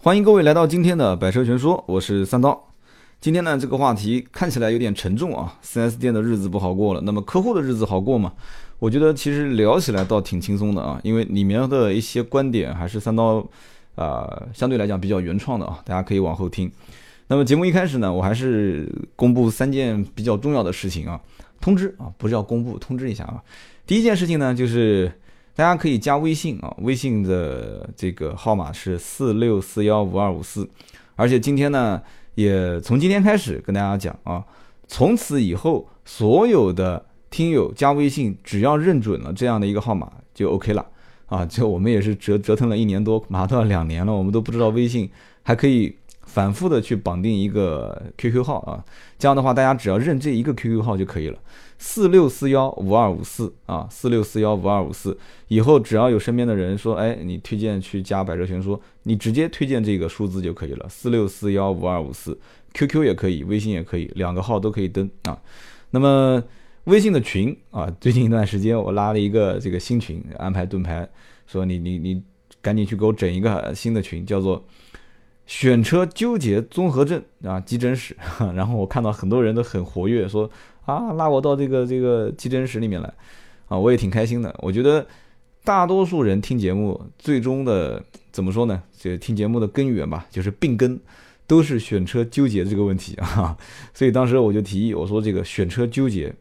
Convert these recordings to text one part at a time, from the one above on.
欢迎各位来到今天的百车全说，我是三刀。今天呢，这个话题看起来有点沉重啊。4S 店的日子不好过了，那么客户的日子好过吗？我觉得其实聊起来倒挺轻松的啊，因为里面的一些观点还是三刀啊相对来讲比较原创的啊，大家可以往后听。那么节目一开始呢，我还是公布三件比较重要的事情啊，通知啊，不是要公布，通知一下啊。第一件事情呢，就是大家可以加微信啊，微信的这个号码是四六四幺五二五四，而且今天呢。也从今天开始跟大家讲啊，从此以后所有的听友加微信，只要认准了这样的一个号码就 OK 了啊！就我们也是折折腾了一年多，马上都要两年了，我们都不知道微信还可以反复的去绑定一个 QQ 号啊。这样的话，大家只要认这一个 QQ 号就可以了，四六四幺五二五四啊，四六四幺五二五四。以后只要有身边的人说，哎，你推荐去加百车全说，你直接推荐这个数字就可以了，四六四幺五二五四，QQ 也可以，微信也可以，两个号都可以登啊。那么微信的群啊，最近一段时间我拉了一个这个新群，安排盾牌说你你你赶紧去给我整一个新的群，叫做。选车纠结综合症啊，急诊室。然后我看到很多人都很活跃，说啊，拉我到这个这个急诊室里面来，啊，我也挺开心的。我觉得大多数人听节目，最终的怎么说呢？这听节目的根源吧，就是病根，都是选车纠结这个问题啊。所以当时我就提议，我说这个选车纠结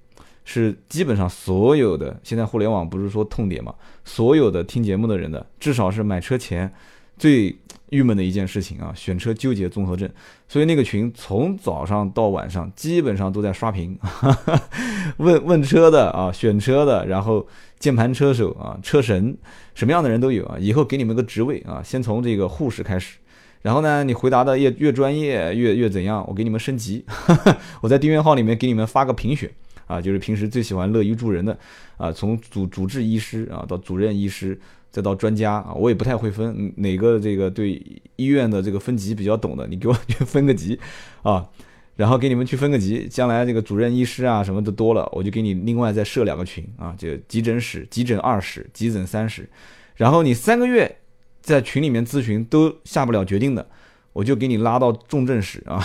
是基本上所有的现在互联网不是说痛点嘛，所有的听节目的人的，至少是买车前最。郁闷的一件事情啊，选车纠结综合症，所以那个群从早上到晚上基本上都在刷屏，问问车的啊，选车的，然后键盘车手啊，车神，什么样的人都有啊。以后给你们个职位啊，先从这个护士开始，然后呢，你回答的越越专业越越怎样，我给你们升级。我在订阅号里面给你们发个评选啊，就是平时最喜欢乐于助人的啊，从主主治医师啊到主任医师。再到专家啊，我也不太会分哪个这个对医院的这个分级比较懂的，你给我去 分个级啊，然后给你们去分个级，将来这个主任医师啊什么的多了，我就给你另外再设两个群啊，就急诊室、急诊二室、急诊三室，然后你三个月在群里面咨询都下不了决定的，我就给你拉到重症室啊，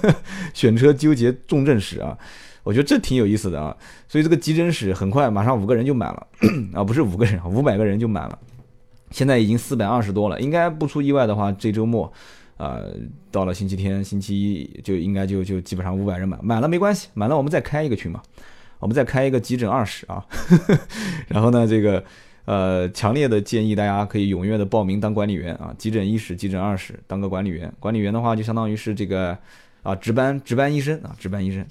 选车纠结重症室啊。我觉得这挺有意思的啊，所以这个急诊室很快马上五个人就满了 啊，不是五个人，五百个人就满了，现在已经四百二十多了，应该不出意外的话，这周末，啊，到了星期天、星期一就应该就就基本上五百人满，满了没关系，满了我们再开一个群嘛，我们再开一个急诊二室啊，然后呢，这个呃，强烈的建议大家可以踊跃的报名当管理员啊，急诊一室、急诊二室当个管理员，管理员的话就相当于是这个啊值班值班医生啊，值班医生。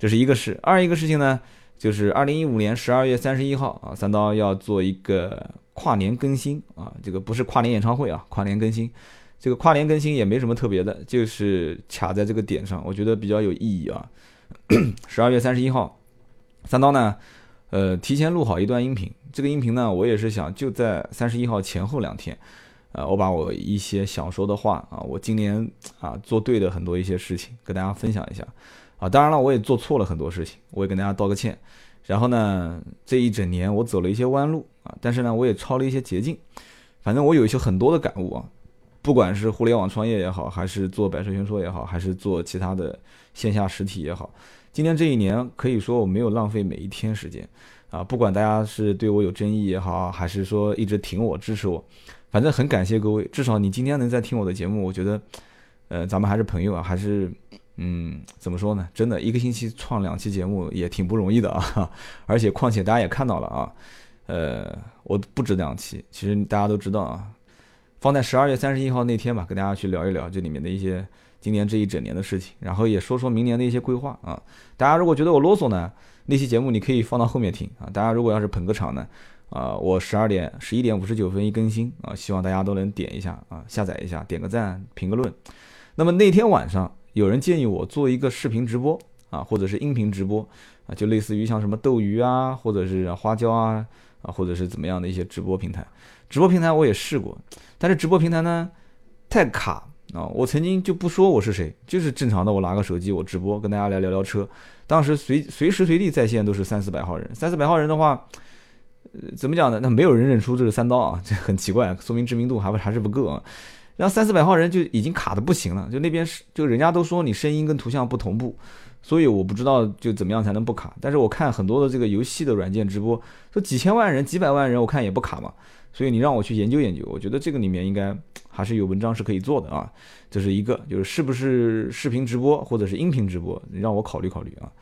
这是一个事，二一个事情呢，就是二零一五年十二月三十一号啊，三刀要做一个跨年更新啊，这个不是跨年演唱会啊，跨年更新，这个跨年更新也没什么特别的，就是卡在这个点上，我觉得比较有意义啊。十二月三十一号，三刀呢，呃，提前录好一段音频，这个音频呢，我也是想就在三十一号前后两天，呃，我把我一些想说的话啊，我今年啊做对的很多一些事情跟大家分享一下。啊，当然了，我也做错了很多事情，我也跟大家道个歉。然后呢，这一整年我走了一些弯路啊，但是呢，我也抄了一些捷径。反正我有一些很多的感悟啊，不管是互联网创业也好，还是做百车全说也好，还是做其他的线下实体也好，今年这一年可以说我没有浪费每一天时间啊。不管大家是对我有争议也好，还是说一直挺我支持我，反正很感谢各位。至少你今天能在听我的节目，我觉得，呃，咱们还是朋友啊，还是。嗯，怎么说呢？真的，一个星期创两期节目也挺不容易的啊！而且，况且大家也看到了啊，呃，我不止两期。其实大家都知道啊，放在十二月三十一号那天吧，跟大家去聊一聊这里面的一些今年这一整年的事情，然后也说说明年的一些规划啊。大家如果觉得我啰嗦呢，那期节目你可以放到后面听啊。大家如果要是捧个场呢，啊，我十二点、十一点五十九分一更新啊，希望大家都能点一下啊，下载一下，点个赞，评个论。那么那天晚上。有人建议我做一个视频直播啊，或者是音频直播啊，就类似于像什么斗鱼啊，或者是花椒啊，啊，或者是怎么样的一些直播平台。直播平台我也试过，但是直播平台呢太卡啊。我曾经就不说我是谁，就是正常的，我拿个手机我直播，跟大家来聊聊车。当时随随时随地在线都是三四百号人，三四百号人的话，呃，怎么讲呢？那没有人认出这是三刀啊，这很奇怪，说明知名度还不还是不够啊。然后三四百号人就已经卡的不行了，就那边是就人家都说你声音跟图像不同步，所以我不知道就怎么样才能不卡。但是我看很多的这个游戏的软件直播，说几千万人、几百万人，我看也不卡嘛。所以你让我去研究研究，我觉得这个里面应该还是有文章是可以做的啊。这是一个，就是是不是视频直播或者是音频直播，你让我考虑考虑啊。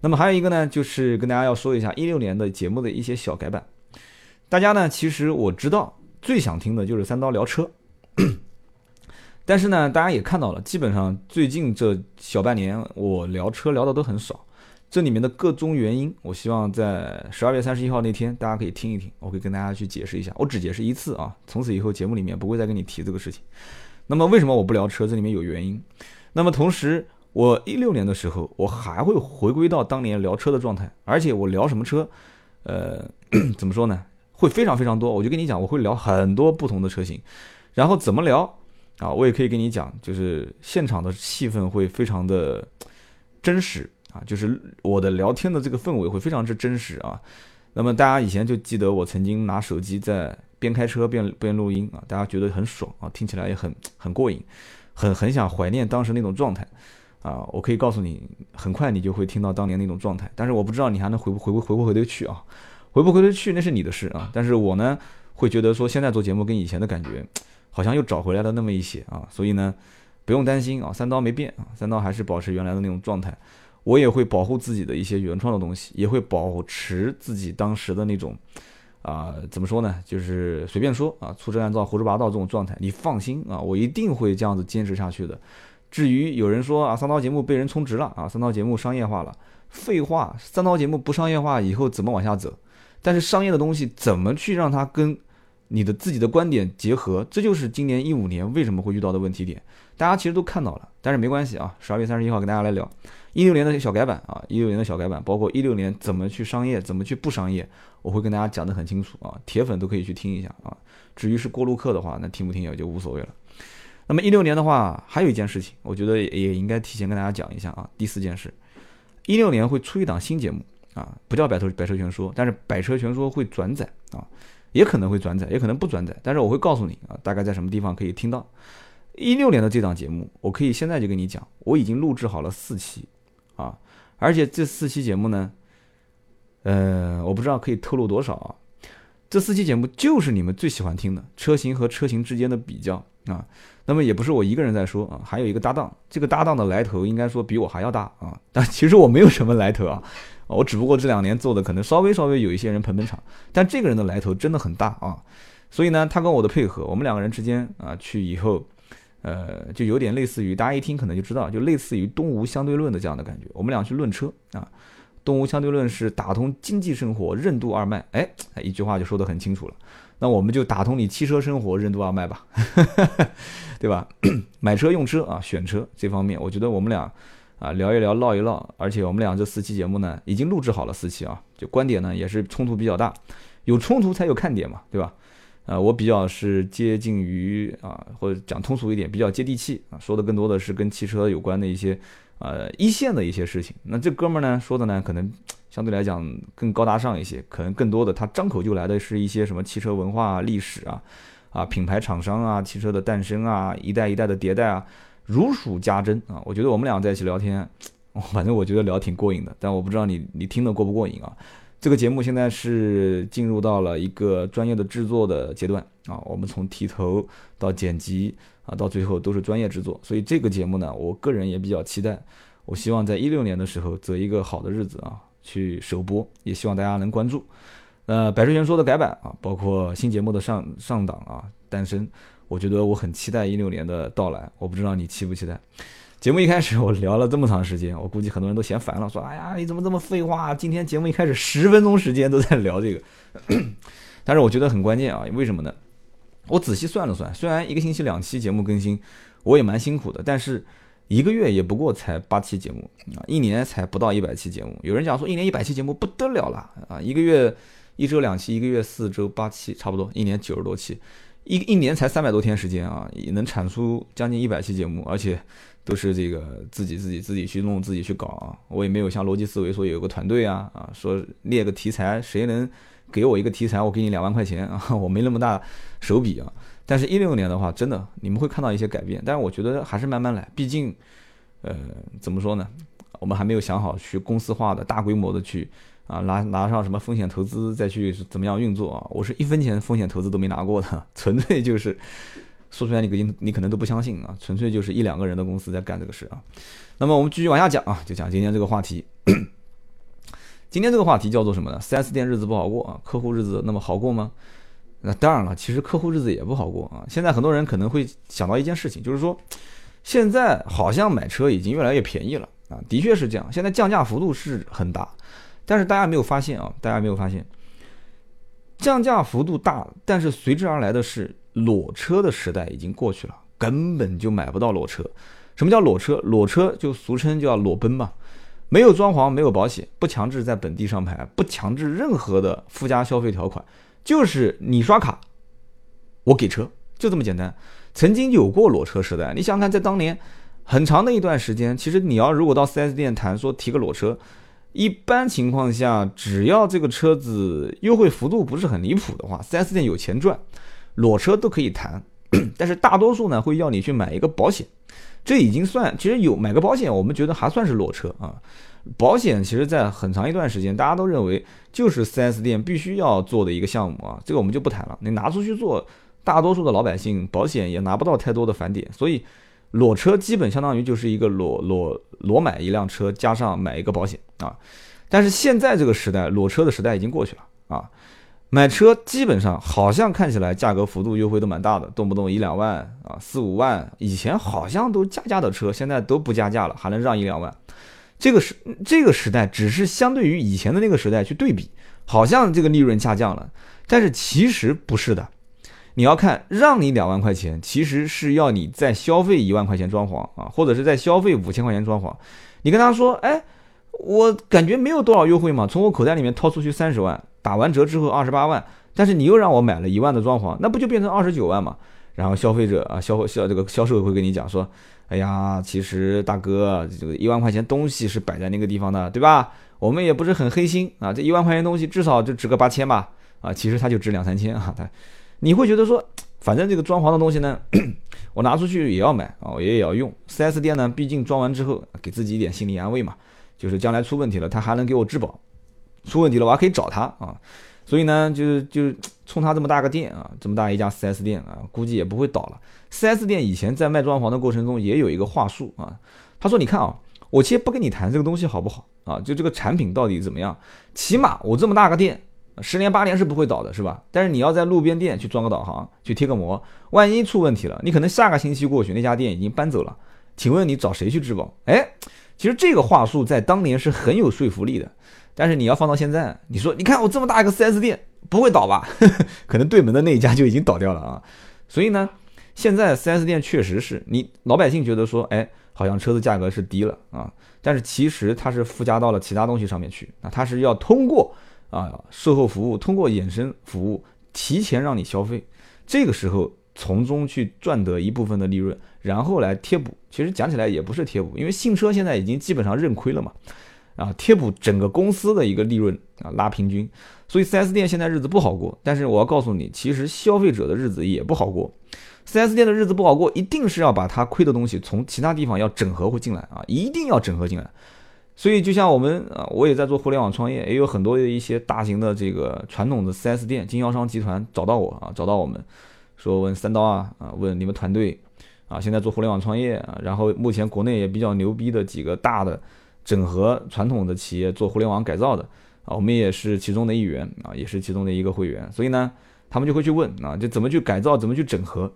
那么还有一个呢，就是跟大家要说一下一六年的节目的一些小改版。大家呢，其实我知道最想听的就是三刀聊车，但是呢，大家也看到了，基本上最近这小半年我聊车聊的都很少。这里面的各种原因，我希望在十二月三十一号那天，大家可以听一听，我会跟大家去解释一下。我只解释一次啊，从此以后节目里面不会再跟你提这个事情。那么为什么我不聊车？这里面有原因。那么同时，我一六年的时候，我还会回归到当年聊车的状态，而且我聊什么车，呃，怎么说呢？会非常非常多。我就跟你讲，我会聊很多不同的车型，然后怎么聊啊？我也可以跟你讲，就是现场的气氛会非常的真实。啊，就是我的聊天的这个氛围会非常之真实啊。那么大家以前就记得我曾经拿手机在边开车边边录音啊，大家觉得很爽啊，听起来也很很过瘾，很很想怀念当时那种状态啊。我可以告诉你，很快你就会听到当年那种状态，但是我不知道你还能回不回不回不回得去啊？回不回得去那是你的事啊。但是我呢会觉得说现在做节目跟以前的感觉好像又找回来了那么一些啊，所以呢不用担心啊，三刀没变啊，三刀还是保持原来的那种状态。我也会保护自己的一些原创的东西，也会保持自己当时的那种，啊，怎么说呢？就是随便说啊，粗制滥造、胡说八道这种状态。你放心啊，我一定会这样子坚持下去的。至于有人说啊，三刀节目被人充值了啊，三刀节目商业化了，废话，三刀节目不商业化以后怎么往下走？但是商业的东西怎么去让它跟你的自己的观点结合？这就是今年一五年为什么会遇到的问题点。大家其实都看到了，但是没关系啊，十二月三十一号跟大家来聊。一六年的小改版啊，一六年的小改版，包括一六年怎么去商业，怎么去不商业，我会跟大家讲得很清楚啊，铁粉都可以去听一下啊。至于是过路客的话，那听不听也就无所谓了。那么一六年的话，还有一件事情，我觉得也应该提前跟大家讲一下啊。第四件事，一六年会出一档新节目啊，不叫百车百车全说，但是百车全说会转载啊，也可能会转载，也可能不转载，但是我会告诉你啊，大概在什么地方可以听到。一六年的这档节目，我可以现在就跟你讲，我已经录制好了四期。啊，而且这四期节目呢，呃，我不知道可以透露多少啊。这四期节目就是你们最喜欢听的车型和车型之间的比较啊。那么也不是我一个人在说啊，还有一个搭档，这个搭档的来头应该说比我还要大啊。但其实我没有什么来头啊，我只不过这两年做的可能稍微稍微有一些人捧捧场，但这个人的来头真的很大啊。所以呢，他跟我的配合，我们两个人之间啊，去以后。呃，就有点类似于大家一听可能就知道，就类似于东吴相对论的这样的感觉。我们俩去论车啊，东吴相对论是打通经济生活任督二脉，哎，一句话就说得很清楚了。那我们就打通你汽车生活任督二脉吧，对吧？买车用车啊，选车这方面，我觉得我们俩啊聊一聊唠一唠，而且我们俩这四期节目呢已经录制好了四期啊，就观点呢也是冲突比较大，有冲突才有看点嘛，对吧？呃，我比较是接近于啊，或者讲通俗一点，比较接地气啊，说的更多的是跟汽车有关的一些呃一线的一些事情。那这哥们儿呢说的呢，可能相对来讲更高大上一些，可能更多的他张口就来的是一些什么汽车文化、历史啊，啊品牌厂商啊，汽车的诞生啊，一代一代的迭代啊，如数家珍啊。我觉得我们俩在一起聊天，反正我觉得聊挺过瘾的，但我不知道你你听得过不过瘾啊。这个节目现在是进入到了一个专业的制作的阶段啊，我们从提头到剪辑啊，到最后都是专业制作，所以这个节目呢，我个人也比较期待。我希望在一六年的时候择一个好的日子啊，去首播，也希望大家能关注。呃，百车全说的改版啊，包括新节目的上上档啊诞生，我觉得我很期待一六年的到来，我不知道你期不期待。节目一开始我聊了这么长时间，我估计很多人都嫌烦了，说：“哎呀，你怎么这么废话？今天节目一开始十分钟时间都在聊这个。”但是我觉得很关键啊，为什么呢？我仔细算了算，虽然一个星期两期节目更新，我也蛮辛苦的，但是一个月也不过才八期节目啊，一年才不到一百期节目。有人讲说一年一百期节目不得了了啊，一个月一周两期，一个月四周八期，差不多一年九十多期，一一年才三百多天时间啊，也能产出将近一百期节目，而且。都是这个自己自己自己去弄自己去搞啊，我也没有像逻辑思维说有个团队啊啊，说列个题材，谁能给我一个题材，我给你两万块钱啊，我没那么大手笔啊。但是，一六年的话，真的你们会看到一些改变。但是，我觉得还是慢慢来，毕竟，呃，怎么说呢？我们还没有想好去公司化的大规模的去啊拿拿上什么风险投资再去怎么样运作啊？我是一分钱风险投资都没拿过的，纯粹就是说出来你肯定你可能都不相信啊，纯粹就是一两个人的公司在干这个事啊。那么我们继续往下讲啊，就讲今天这个话题。今天这个话题叫做什么呢？4S 店日子不好过啊，客户日子那么好过吗？那当然了，其实客户日子也不好过啊。现在很多人可能会想到一件事情，就是说，现在好像买车已经越来越便宜了啊，的确是这样。现在降价幅度是很大，但是大家没有发现啊，大家没有发现，降价幅度大，但是随之而来的是裸车的时代已经过去了，根本就买不到裸车。什么叫裸车？裸车就俗称叫裸奔嘛。没有装潢，没有保险，不强制在本地上牌，不强制任何的附加消费条款，就是你刷卡，我给车，就这么简单。曾经有过裸车时代，你想想看，在当年很长的一段时间，其实你要如果到 4S 店谈说提个裸车，一般情况下，只要这个车子优惠幅度不是很离谱的话，4S 店有钱赚，裸车都可以谈。但是大多数呢，会要你去买一个保险。这已经算，其实有买个保险，我们觉得还算是裸车啊。保险其实，在很长一段时间，大家都认为就是 4S 店必须要做的一个项目啊。这个我们就不谈了。你拿出去做，大多数的老百姓保险也拿不到太多的返点，所以裸车基本相当于就是一个裸裸裸买一辆车，加上买一个保险啊。但是现在这个时代，裸车的时代已经过去了啊。买车基本上好像看起来价格幅度优惠都蛮大的，动不动一两万啊，四五万。以前好像都加价的车，现在都不加价了，还能让一两万。这个时这个时代只是相对于以前的那个时代去对比，好像这个利润下降了，但是其实不是的。你要看让你两万块钱，其实是要你再消费一万块钱装潢啊，或者是再消费五千块钱装潢。你跟他说，哎，我感觉没有多少优惠嘛，从我口袋里面掏出去三十万。打完折之后二十八万，但是你又让我买了一万的装潢，那不就变成二十九万嘛？然后消费者啊，销销这个销售会跟你讲说，哎呀，其实大哥，这个一万块钱东西是摆在那个地方的，对吧？我们也不是很黑心啊，这一万块钱东西至少就值个八千吧？啊，其实它就值两三千啊。他你会觉得说，反正这个装潢的东西呢，我拿出去也要买啊，我也要用。4S 店呢，毕竟装完之后给自己一点心理安慰嘛，就是将来出问题了，他还能给我质保。出问题了，我还可以找他啊，所以呢，就是就冲他这么大个店啊，这么大一家 4S 店啊，估计也不会倒了。4S 店以前在卖装潢的过程中也有一个话术啊，他说：“你看啊，我先不跟你谈这个东西好不好啊？就这个产品到底怎么样？起码我这么大个店，十年八年是不会倒的，是吧？但是你要在路边店去装个导航，去贴个膜，万一出问题了，你可能下个星期过去，那家店已经搬走了，请问你找谁去质保？哎，其实这个话术在当年是很有说服力的。”但是你要放到现在，你说你看我这么大一个 4S 店不会倒吧？可能对门的那一家就已经倒掉了啊。所以呢，现在 4S 店确实是你老百姓觉得说，哎，好像车子价格是低了啊，但是其实它是附加到了其他东西上面去啊，它是要通过啊售后服务，通过衍生服务提前让你消费，这个时候从中去赚得一部分的利润，然后来贴补。其实讲起来也不是贴补，因为新车现在已经基本上认亏了嘛。啊，贴补整个公司的一个利润啊，拉平均，所以 4S 店现在日子不好过。但是我要告诉你，其实消费者的日子也不好过。4S 店的日子不好过，一定是要把它亏的东西从其他地方要整合回进来啊，一定要整合进来。所以就像我们啊，我也在做互联网创业，也有很多的一些大型的这个传统的 4S 店经销商集团找到我啊，找到我们说问三刀啊啊，问你们团队啊，现在做互联网创业啊，然后目前国内也比较牛逼的几个大的。整合传统的企业做互联网改造的啊，我们也是其中的一员啊，也是其中的一个会员。所以呢，他们就会去问啊，就怎么去改造，怎么去整合。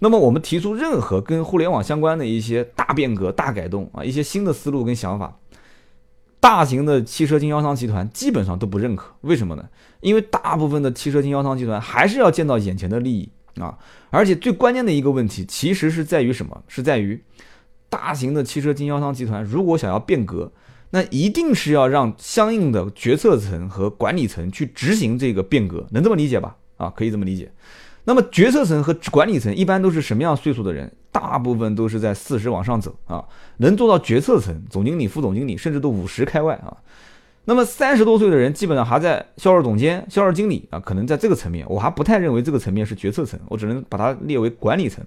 那么我们提出任何跟互联网相关的一些大变革、大改动啊，一些新的思路跟想法，大型的汽车经销商集团基本上都不认可。为什么呢？因为大部分的汽车经销商集团还是要见到眼前的利益啊，而且最关键的一个问题其实是在于什么？是在于。大型的汽车经销商集团如果想要变革，那一定是要让相应的决策层和管理层去执行这个变革，能这么理解吧？啊，可以这么理解。那么决策层和管理层一般都是什么样岁数的人？大部分都是在四十往上走啊，能做到决策层、总经理、副总经理，甚至都五十开外啊。那么三十多岁的人基本上还在销售总监、销售经理啊，可能在这个层面，我还不太认为这个层面是决策层，我只能把它列为管理层。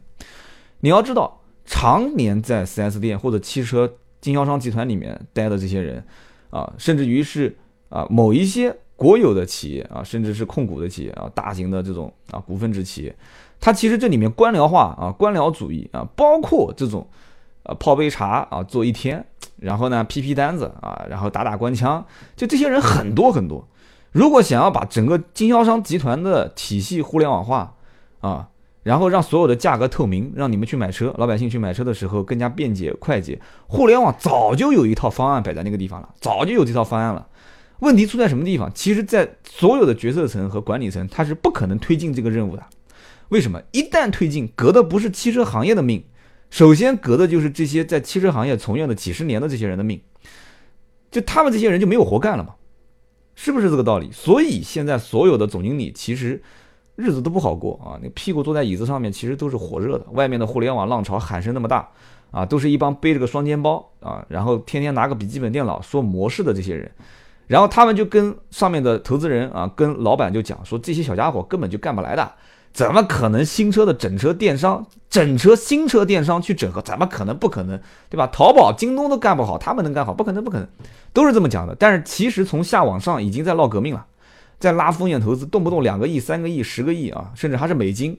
你要知道，常年在 4S 店或者汽车经销商集团里面待的这些人啊，甚至于是啊某一些国有的企业啊，甚至是控股的企业啊，大型的这种啊股份制企业，它其实这里面官僚化啊、官僚主义啊，包括这种啊泡杯茶啊做一天。然后呢，批批单子啊，然后打打官腔，就这些人很多很多。如果想要把整个经销商集团的体系互联网化啊，然后让所有的价格透明，让你们去买车，老百姓去买车的时候更加便捷快捷，互联网早就有一套方案摆在那个地方了，早就有这套方案了。问题出在什么地方？其实，在所有的决策层和管理层，他是不可能推进这个任务的。为什么？一旦推进，革的不是汽车行业的命。首先革的就是这些在汽车行业从业的几十年的这些人的命，就他们这些人就没有活干了嘛，是不是这个道理？所以现在所有的总经理其实日子都不好过啊，那屁股坐在椅子上面其实都是火热的。外面的互联网浪潮喊声那么大啊，都是一帮背着个双肩包啊，然后天天拿个笔记本电脑说模式的这些人，然后他们就跟上面的投资人啊，跟老板就讲说这些小家伙根本就干不来的。怎么可能新车的整车电商、整车新车电商去整合？怎么可能？不可能，对吧？淘宝、京东都干不好，他们能干好？不可能，不可能，都是这么讲的。但是其实从下往上已经在闹革命了，在拉风险投资，动不动两个亿、三个亿、十个亿啊，甚至还是美金。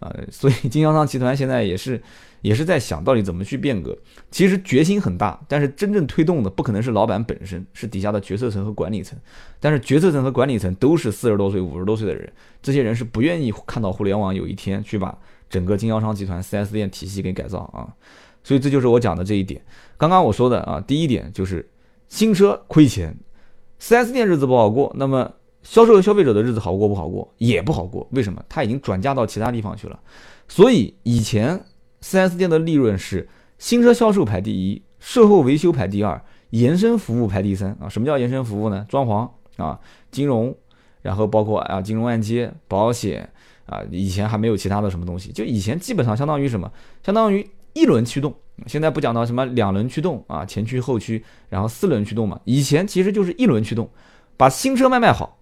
啊，所以经销商集团现在也是，也是在想到底怎么去变革。其实决心很大，但是真正推动的不可能是老板本身，是底下的决策层和管理层。但是决策层和管理层都是四十多岁、五十多岁的人，这些人是不愿意看到互联网有一天去把整个经销商集团 4S 店体系给改造啊。所以这就是我讲的这一点。刚刚我说的啊，第一点就是新车亏钱，4S 店日子不好过。那么销售和消费者的日子好过不好过也不好过，为什么？他已经转嫁到其他地方去了。所以以前 4S 店的利润是新车销售排第一，售后维修排第二，延伸服务排第三啊。什么叫延伸服务呢？装潢啊，金融，然后包括啊金融按揭、保险啊。以前还没有其他的什么东西，就以前基本上相当于什么？相当于一轮驱动。现在不讲到什么两轮驱动啊，前驱后驱，然后四轮驱动嘛。以前其实就是一轮驱动，把新车卖卖好。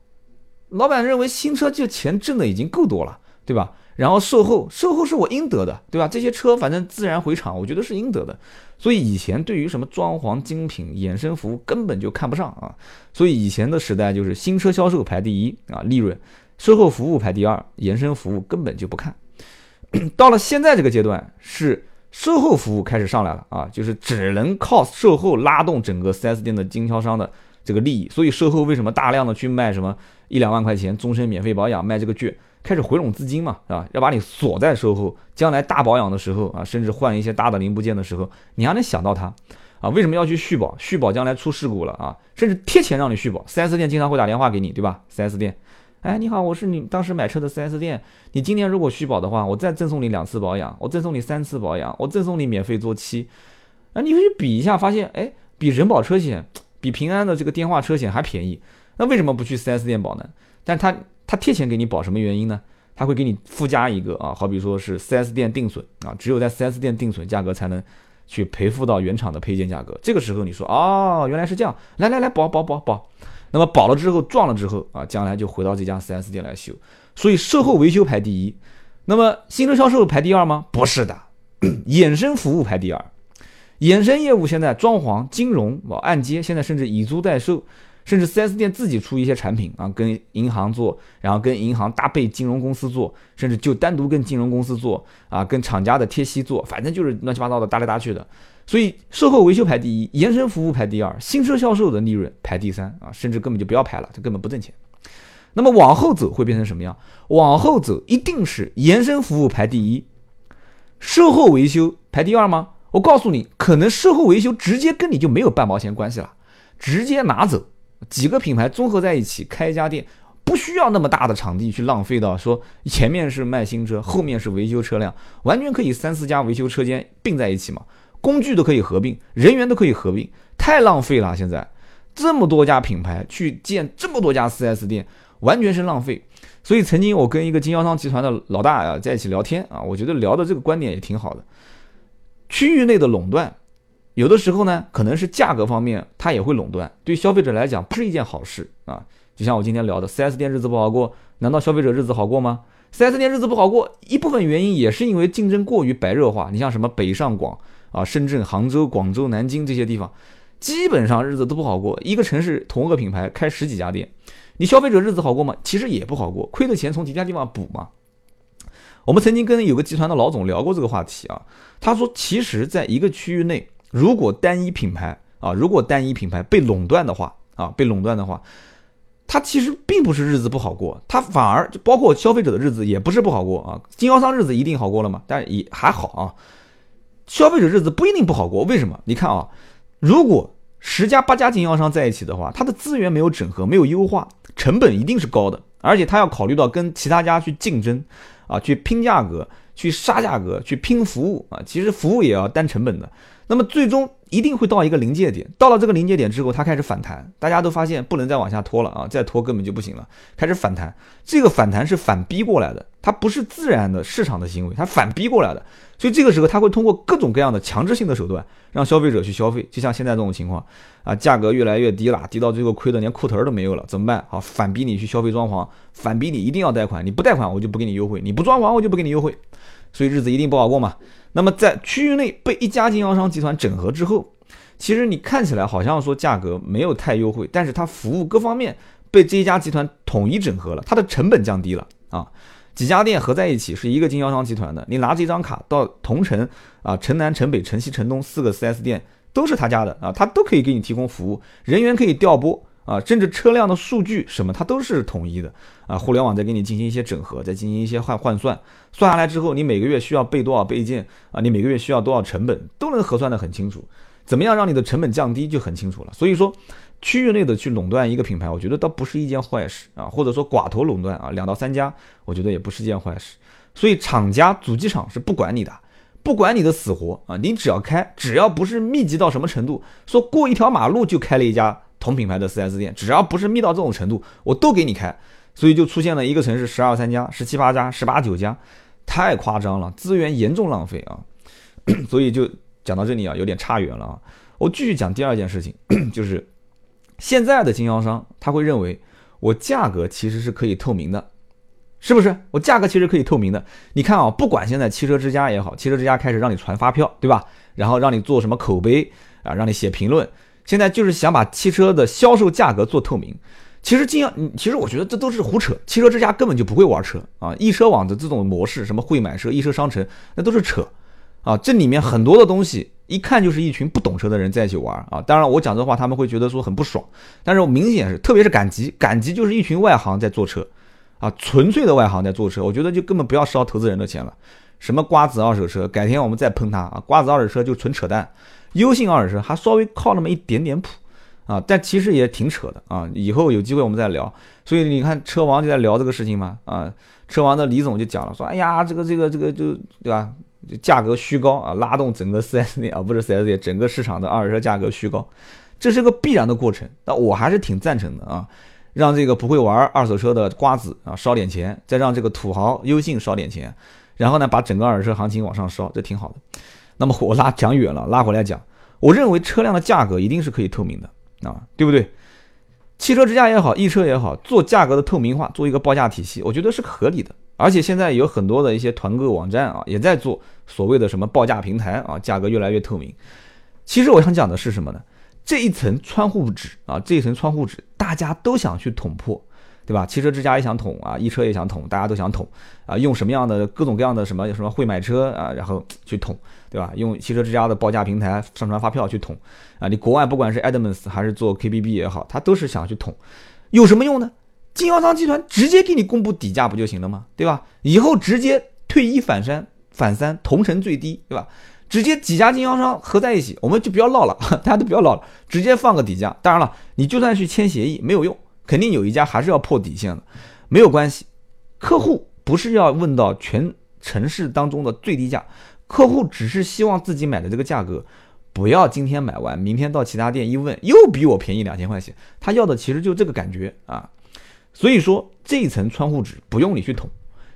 老板认为新车就钱挣的已经够多了，对吧？然后售后，售后是我应得的，对吧？这些车反正自然回厂，我觉得是应得的。所以以前对于什么装潢精品、衍生服务根本就看不上啊。所以以前的时代就是新车销售排第一啊，利润；售后服务排第二，衍生服务根本就不看。到了现在这个阶段，是售后服务开始上来了啊，就是只能靠售后拉动整个 4S 店的经销商的。这个利益，所以售后为什么大量的去卖什么一两万块钱终身免费保养，卖这个券，开始回笼资金嘛，是吧？要把你锁在售后，将来大保养的时候啊，甚至换一些大的零部件的时候，你还能想到它啊？为什么要去续保？续保将来出事故了啊，甚至贴钱让你续保。4S 店经常会打电话给你，对吧？4S 店，哎，你好，我是你当时买车的 4S 店，你今年如果续保的话，我再赠送你两次保养，我赠送你三次保养，我赠送你免费做漆。啊，你去比一下，发现哎，比人保车险。比平安的这个电话车险还便宜，那为什么不去 4S 店保呢？但他他贴钱给你保，什么原因呢？他会给你附加一个啊，好比说是 4S 店定损啊，只有在 4S 店定损价格才能去赔付到原厂的配件价格。这个时候你说哦，原来是这样，来来来保保保保，那么保了之后撞了之后啊，将来就回到这家 4S 店来修。所以售后维修排第一，那么新车销售排第二吗？不是的，衍生服务排第二。衍生业务现在装潢、金融、按揭，现在甚至以租代售，甚至 4S 店自己出一些产品啊，跟银行做，然后跟银行搭配金融公司做，甚至就单独跟金融公司做啊，跟厂家的贴息做，反正就是乱七八糟的搭来搭去的。所以售后维修排第一，延伸服务排第二，新车销售的利润排第三啊，甚至根本就不要排了，这根本不挣钱。那么往后走会变成什么样？往后走一定是延伸服务排第一，售后维修排第二吗？我告诉你，可能售后维修直接跟你就没有半毛钱关系了，直接拿走，几个品牌综合在一起开一家店，不需要那么大的场地去浪费到说前面是卖新车，后面是维修车辆，完全可以三四家维修车间并在一起嘛，工具都可以合并，人员都可以合并，太浪费了。现在这么多家品牌去建这么多家 4S 店，完全是浪费。所以曾经我跟一个经销商集团的老大啊在一起聊天啊，我觉得聊的这个观点也挺好的。区域内的垄断有的时候呢，可能是价格方面它也会垄断，对消费者来讲不是一件好事啊。就像我今天聊的，4S 店日子不好过，难道消费者日子好过吗？4S 店日子不好过，一部分原因也是因为竞争过于白热化。你像什么北上广啊、深圳、杭州、广州、南京这些地方，基本上日子都不好过。一个城市同一个品牌开十几家店，你消费者日子好过吗？其实也不好过，亏的钱从其他地方补嘛。我们曾经跟有个集团的老总聊过这个话题啊，他说，其实在一个区域内，如果单一品牌啊，如果单一品牌被垄断的话啊，被垄断的话，它其实并不是日子不好过，它反而就包括消费者的日子也不是不好过啊。经销商日子一定好过了吗？但也还好啊。消费者日子不一定不好过，为什么？你看啊，如果十家八家经销商在一起的话，它的资源没有整合，没有优化，成本一定是高的，而且他要考虑到跟其他家去竞争。啊，去拼价格，去杀价格，去拼服务啊！其实服务也要担成本的。那么最终一定会到一个临界点，到了这个临界点之后，它开始反弹，大家都发现不能再往下拖了啊，再拖根本就不行了，开始反弹。这个反弹是反逼过来的，它不是自然的市场的行为，它反逼过来的。所以这个时候，它会通过各种各样的强制性的手段，让消费者去消费。就像现在这种情况啊，价格越来越低了，低到最后亏的连裤头都没有了，怎么办？好，反逼你去消费装潢，反逼你一定要贷款，你不贷款我就不给你优惠，你不装潢我就不给你优惠。所以日子一定不好过嘛。那么在区域内被一家经销商集团整合之后，其实你看起来好像说价格没有太优惠，但是它服务各方面被这一家集团统一整合了，它的成本降低了啊。几家店合在一起是一个经销商集团的，你拿这张卡到同城啊、城南、城北、城西、城东四个 4S 店都是他家的啊，他都可以给你提供服务，人员可以调拨。啊，甚至车辆的数据什么，它都是统一的啊。互联网再给你进行一些整合，再进行一些换换算，算下来之后，你每个月需要备多少备件啊？你每个月需要多少成本，都能核算得很清楚。怎么样让你的成本降低就很清楚了。所以说，区域内的去垄断一个品牌，我觉得倒不是一件坏事啊。或者说寡头垄断啊，两到三家，我觉得也不是件坏事。所以厂家主机厂是不管你的，不管你的死活啊，你只要开，只要不是密集到什么程度，说过一条马路就开了一家。同品牌的 4S 店，只要不是密到这种程度，我都给你开，所以就出现了一个城市十二三家、十七八家、十八九家，太夸张了，资源严重浪费啊！所以就讲到这里啊，有点差远了啊。我继续讲第二件事情，就是现在的经销商他会认为我价格其实是可以透明的，是不是？我价格其实可以透明的。你看啊，不管现在汽车之家也好，汽车之家开始让你传发票，对吧？然后让你做什么口碑啊，让你写评论。现在就是想把汽车的销售价格做透明，其实经销，其实我觉得这都是胡扯。汽车之家根本就不会玩车啊，易车网的这种模式，什么会买车、易车商城，那都是扯啊。这里面很多的东西，一看就是一群不懂车的人在一起玩啊。当然，我讲这话他们会觉得说很不爽，但是我明显是，特别是赶集，赶集就是一群外行在做车啊，纯粹的外行在做车。我觉得就根本不要烧投资人的钱了。什么瓜子二手车，改天我们再喷他啊。瓜子二手车就纯扯淡。优信二手车还稍微靠那么一点点谱啊，但其实也挺扯的啊。以后有机会我们再聊。所以你看车王就在聊这个事情嘛啊，车王的李总就讲了说，哎呀，这个这个这个就对吧？价格虚高啊，拉动整个 4S 店啊，不是 4S 店，整个市场的二手车价格虚高，这是个必然的过程。那我还是挺赞成的啊，让这个不会玩二手车的瓜子啊烧点钱，再让这个土豪优信烧点钱，然后呢把整个二手车行情往上烧，这挺好的。那么我拉讲远了，拉回来讲，我认为车辆的价格一定是可以透明的啊，对不对？汽车之家也好，易车也好，做价格的透明化，做一个报价体系，我觉得是合理的。而且现在有很多的一些团购网站啊，也在做所谓的什么报价平台啊，价格越来越透明。其实我想讲的是什么呢？这一层窗户纸啊，这一层窗户纸，大家都想去捅破。对吧？汽车之家也想捅啊，易车也想捅，大家都想捅啊。用什么样的各种各样的什么什么会买车啊，然后去捅，对吧？用汽车之家的报价平台上传发票去捅啊。你国外不管是 Edmunds 还是做 KBB 也好，他都是想去捅，有什么用呢？经销商集团直接给你公布底价不就行了吗？对吧？以后直接退一反三，反三同城最低，对吧？直接几家经销商合在一起，我们就不要唠了，大家都不要唠了，直接放个底价。当然了，你就算去签协议没有用。肯定有一家还是要破底线的，没有关系。客户不是要问到全城市当中的最低价，客户只是希望自己买的这个价格，不要今天买完，明天到其他店一问，又比我便宜两千块钱。他要的其实就这个感觉啊。所以说这一层窗户纸不用你去捅，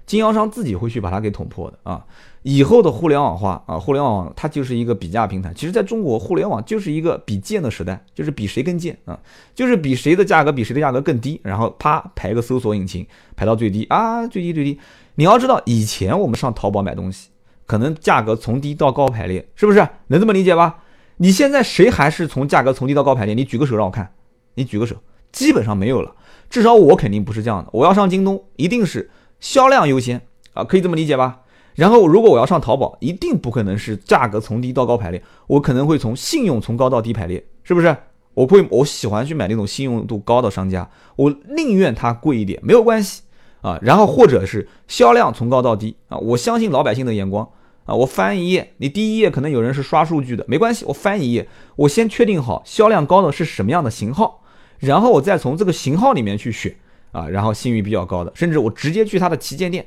经销商自己会去把它给捅破的啊。以后的互联网化啊，互联网它就是一个比价平台。其实，在中国，互联网就是一个比贱的时代，就是比谁更贱啊，就是比谁的价格比谁的价格更低，然后啪排个搜索引擎排到最低啊，最低最低。你要知道，以前我们上淘宝买东西，可能价格从低到高排列，是不是？能这么理解吧？你现在谁还是从价格从低到高排列？你举个手让我看，你举个手，基本上没有了。至少我肯定不是这样的。我要上京东，一定是销量优先啊，可以这么理解吧？然后，如果我要上淘宝，一定不可能是价格从低到高排列，我可能会从信用从高到低排列，是不是？我会，我喜欢去买那种信用度高的商家，我宁愿它贵一点，没有关系啊。然后或者是销量从高到低啊，我相信老百姓的眼光啊。我翻一页，你第一页可能有人是刷数据的，没关系，我翻一页，我先确定好销量高的是什么样的型号，然后我再从这个型号里面去选啊，然后信誉比较高的，甚至我直接去它的旗舰店。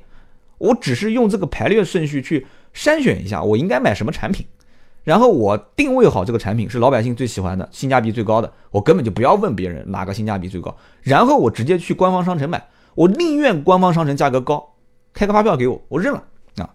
我只是用这个排列顺序去筛选一下，我应该买什么产品，然后我定位好这个产品是老百姓最喜欢的、性价比最高的，我根本就不要问别人哪个性价比最高，然后我直接去官方商城买，我宁愿官方商城价格高，开个发票给我，我认了啊。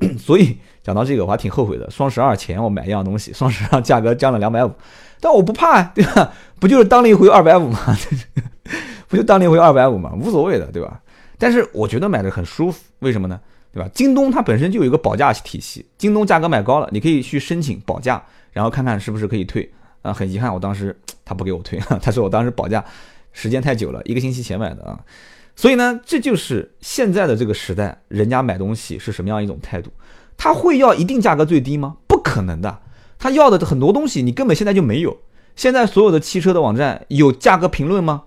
所以讲到这个，我还挺后悔的。双十二前我买一样东西，双十二价格降了两百五，但我不怕呀，对吧？不就是当了一回二百五吗？不就当年回二百五吗？无所谓的，对吧？但是我觉得买的很舒服，为什么呢？对吧？京东它本身就有一个保价体系，京东价格买高了，你可以去申请保价，然后看看是不是可以退。啊，很遗憾，我当时 他不给我退，他说我当时保价时间太久了，一个星期前买的啊。所以呢，这就是现在的这个时代，人家买东西是什么样一种态度？他会要一定价格最低吗？不可能的，他要的很多东西你根本现在就没有。现在所有的汽车的网站有价格评论吗？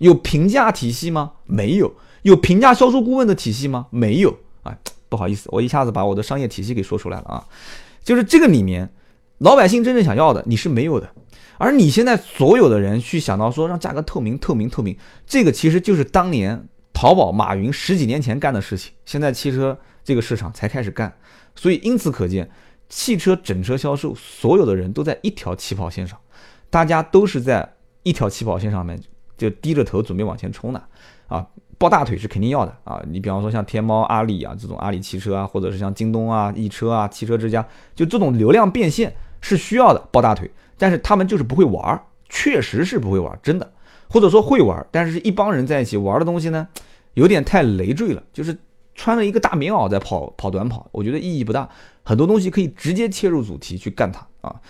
有评价体系吗？没有。有评价销售顾问的体系吗？没有啊，不好意思，我一下子把我的商业体系给说出来了啊。就是这个里面，老百姓真正想要的你是没有的，而你现在所有的人去想到说让价格透明、透明、透明，这个其实就是当年淘宝马云十几年前干的事情，现在汽车这个市场才开始干，所以因此可见，汽车整车销售所有的人都在一条起跑线上，大家都是在一条起跑线上面就低着头准备往前冲的啊。抱大腿是肯定要的啊！你比方说像天猫、阿里啊这种阿里汽车啊，或者是像京东啊、易车啊、汽车之家，就这种流量变现是需要的，抱大腿。但是他们就是不会玩，确实是不会玩，真的。或者说会玩，但是一帮人在一起玩的东西呢，有点太累赘了，就是穿了一个大棉袄在跑跑短跑，我觉得意义不大。很多东西可以直接切入主题去干它啊，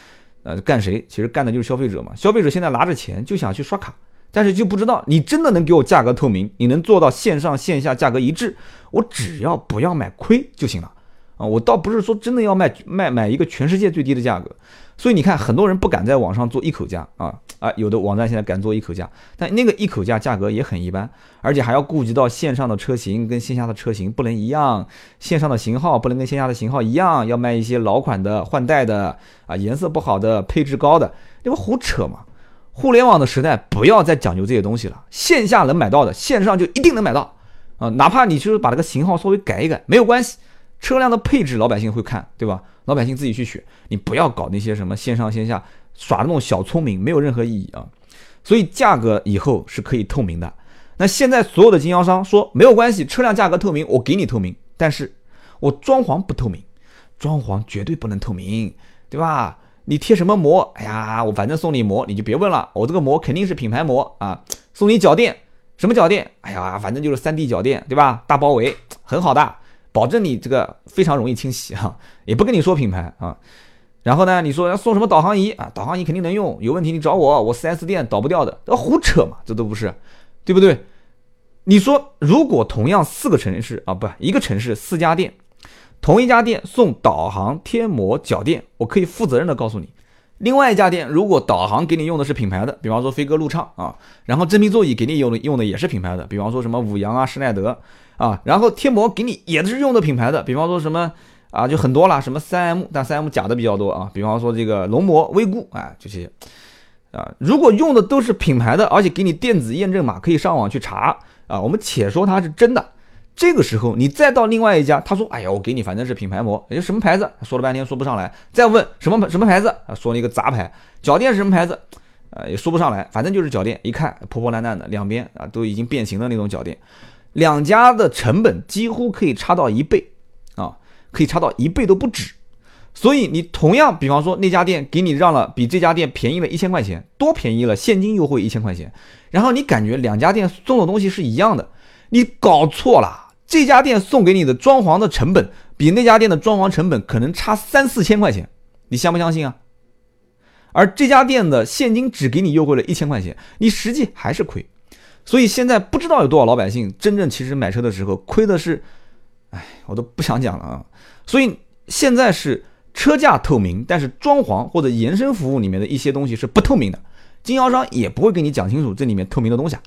呃，干谁？其实干的就是消费者嘛。消费者现在拿着钱就想去刷卡。但是就不知道你真的能给我价格透明，你能做到线上线下价格一致，我只要不要买亏就行了啊！我倒不是说真的要卖卖买一个全世界最低的价格，所以你看很多人不敢在网上做一口价啊啊！有的网站现在敢做一口价，但那个一口价价格也很一般，而且还要顾及到线上的车型跟线下的车型不能一样，线上的型号不能跟线下的型号一样，要卖一些老款的换代的啊，颜色不好的配置高的，那不胡扯吗？互联网的时代，不要再讲究这些东西了。线下能买到的，线上就一定能买到啊！哪怕你就是把这个型号稍微改一改，没有关系。车辆的配置，老百姓会看，对吧？老百姓自己去选，你不要搞那些什么线上线下耍那种小聪明，没有任何意义啊！所以价格以后是可以透明的。那现在所有的经销商说没有关系，车辆价格透明，我给你透明，但是我装潢不透明，装潢绝对不能透明，对吧？你贴什么膜？哎呀，我反正送你膜，你就别问了。我这个膜肯定是品牌膜啊。送你脚垫，什么脚垫？哎呀，反正就是三 D 脚垫，对吧？大包围，很好的，保证你这个非常容易清洗 哈。也不跟你说品牌啊。然后呢，你说要送什么导航仪啊？导航仪肯定能用，有问题你找我，我 4S 店倒不掉的，这胡扯嘛，这都不是，对不对？你说如果同样四个城市啊，不，一个城市四家店。同一家店送导航贴膜脚垫，我可以负责任的告诉你，另外一家店如果导航给你用的是品牌的，比方说飞鸽、路畅啊，然后真皮座椅给你用的用的也是品牌的，比方说什么五羊啊、施耐德啊，然后贴膜给你也是用的品牌的，比方说什么啊，就很多了，什么三 M，但三 M 假的比较多啊，比方说这个龙膜、威固啊这些啊，如果用的都是品牌的，而且给你电子验证码，可以上网去查啊，我们且说它是真的。这个时候，你再到另外一家，他说：“哎呀，我给你反正是品牌膜，也就什么牌子？”说了半天说不上来。再问什么什么牌子啊？说了一个杂牌。脚垫是什么牌子？呃，也说不上来，反正就是脚垫。一看破破烂烂的，两边啊都已经变形的那种脚垫。两家的成本几乎可以差到一倍啊，可以差到一倍都不止。所以你同样，比方说那家店给你让了比这家店便宜了一千块钱，多便宜了，现金优惠一千块钱，然后你感觉两家店送的东西是一样的，你搞错了。这家店送给你的装潢的成本比那家店的装潢成本可能差三四千块钱，你相不相信啊？而这家店的现金只给你优惠了一千块钱，你实际还是亏。所以现在不知道有多少老百姓真正其实买车的时候亏的是，哎，我都不想讲了啊。所以现在是。车价透明，但是装潢或者延伸服务里面的一些东西是不透明的，经销商也不会给你讲清楚这里面透明的东西啊，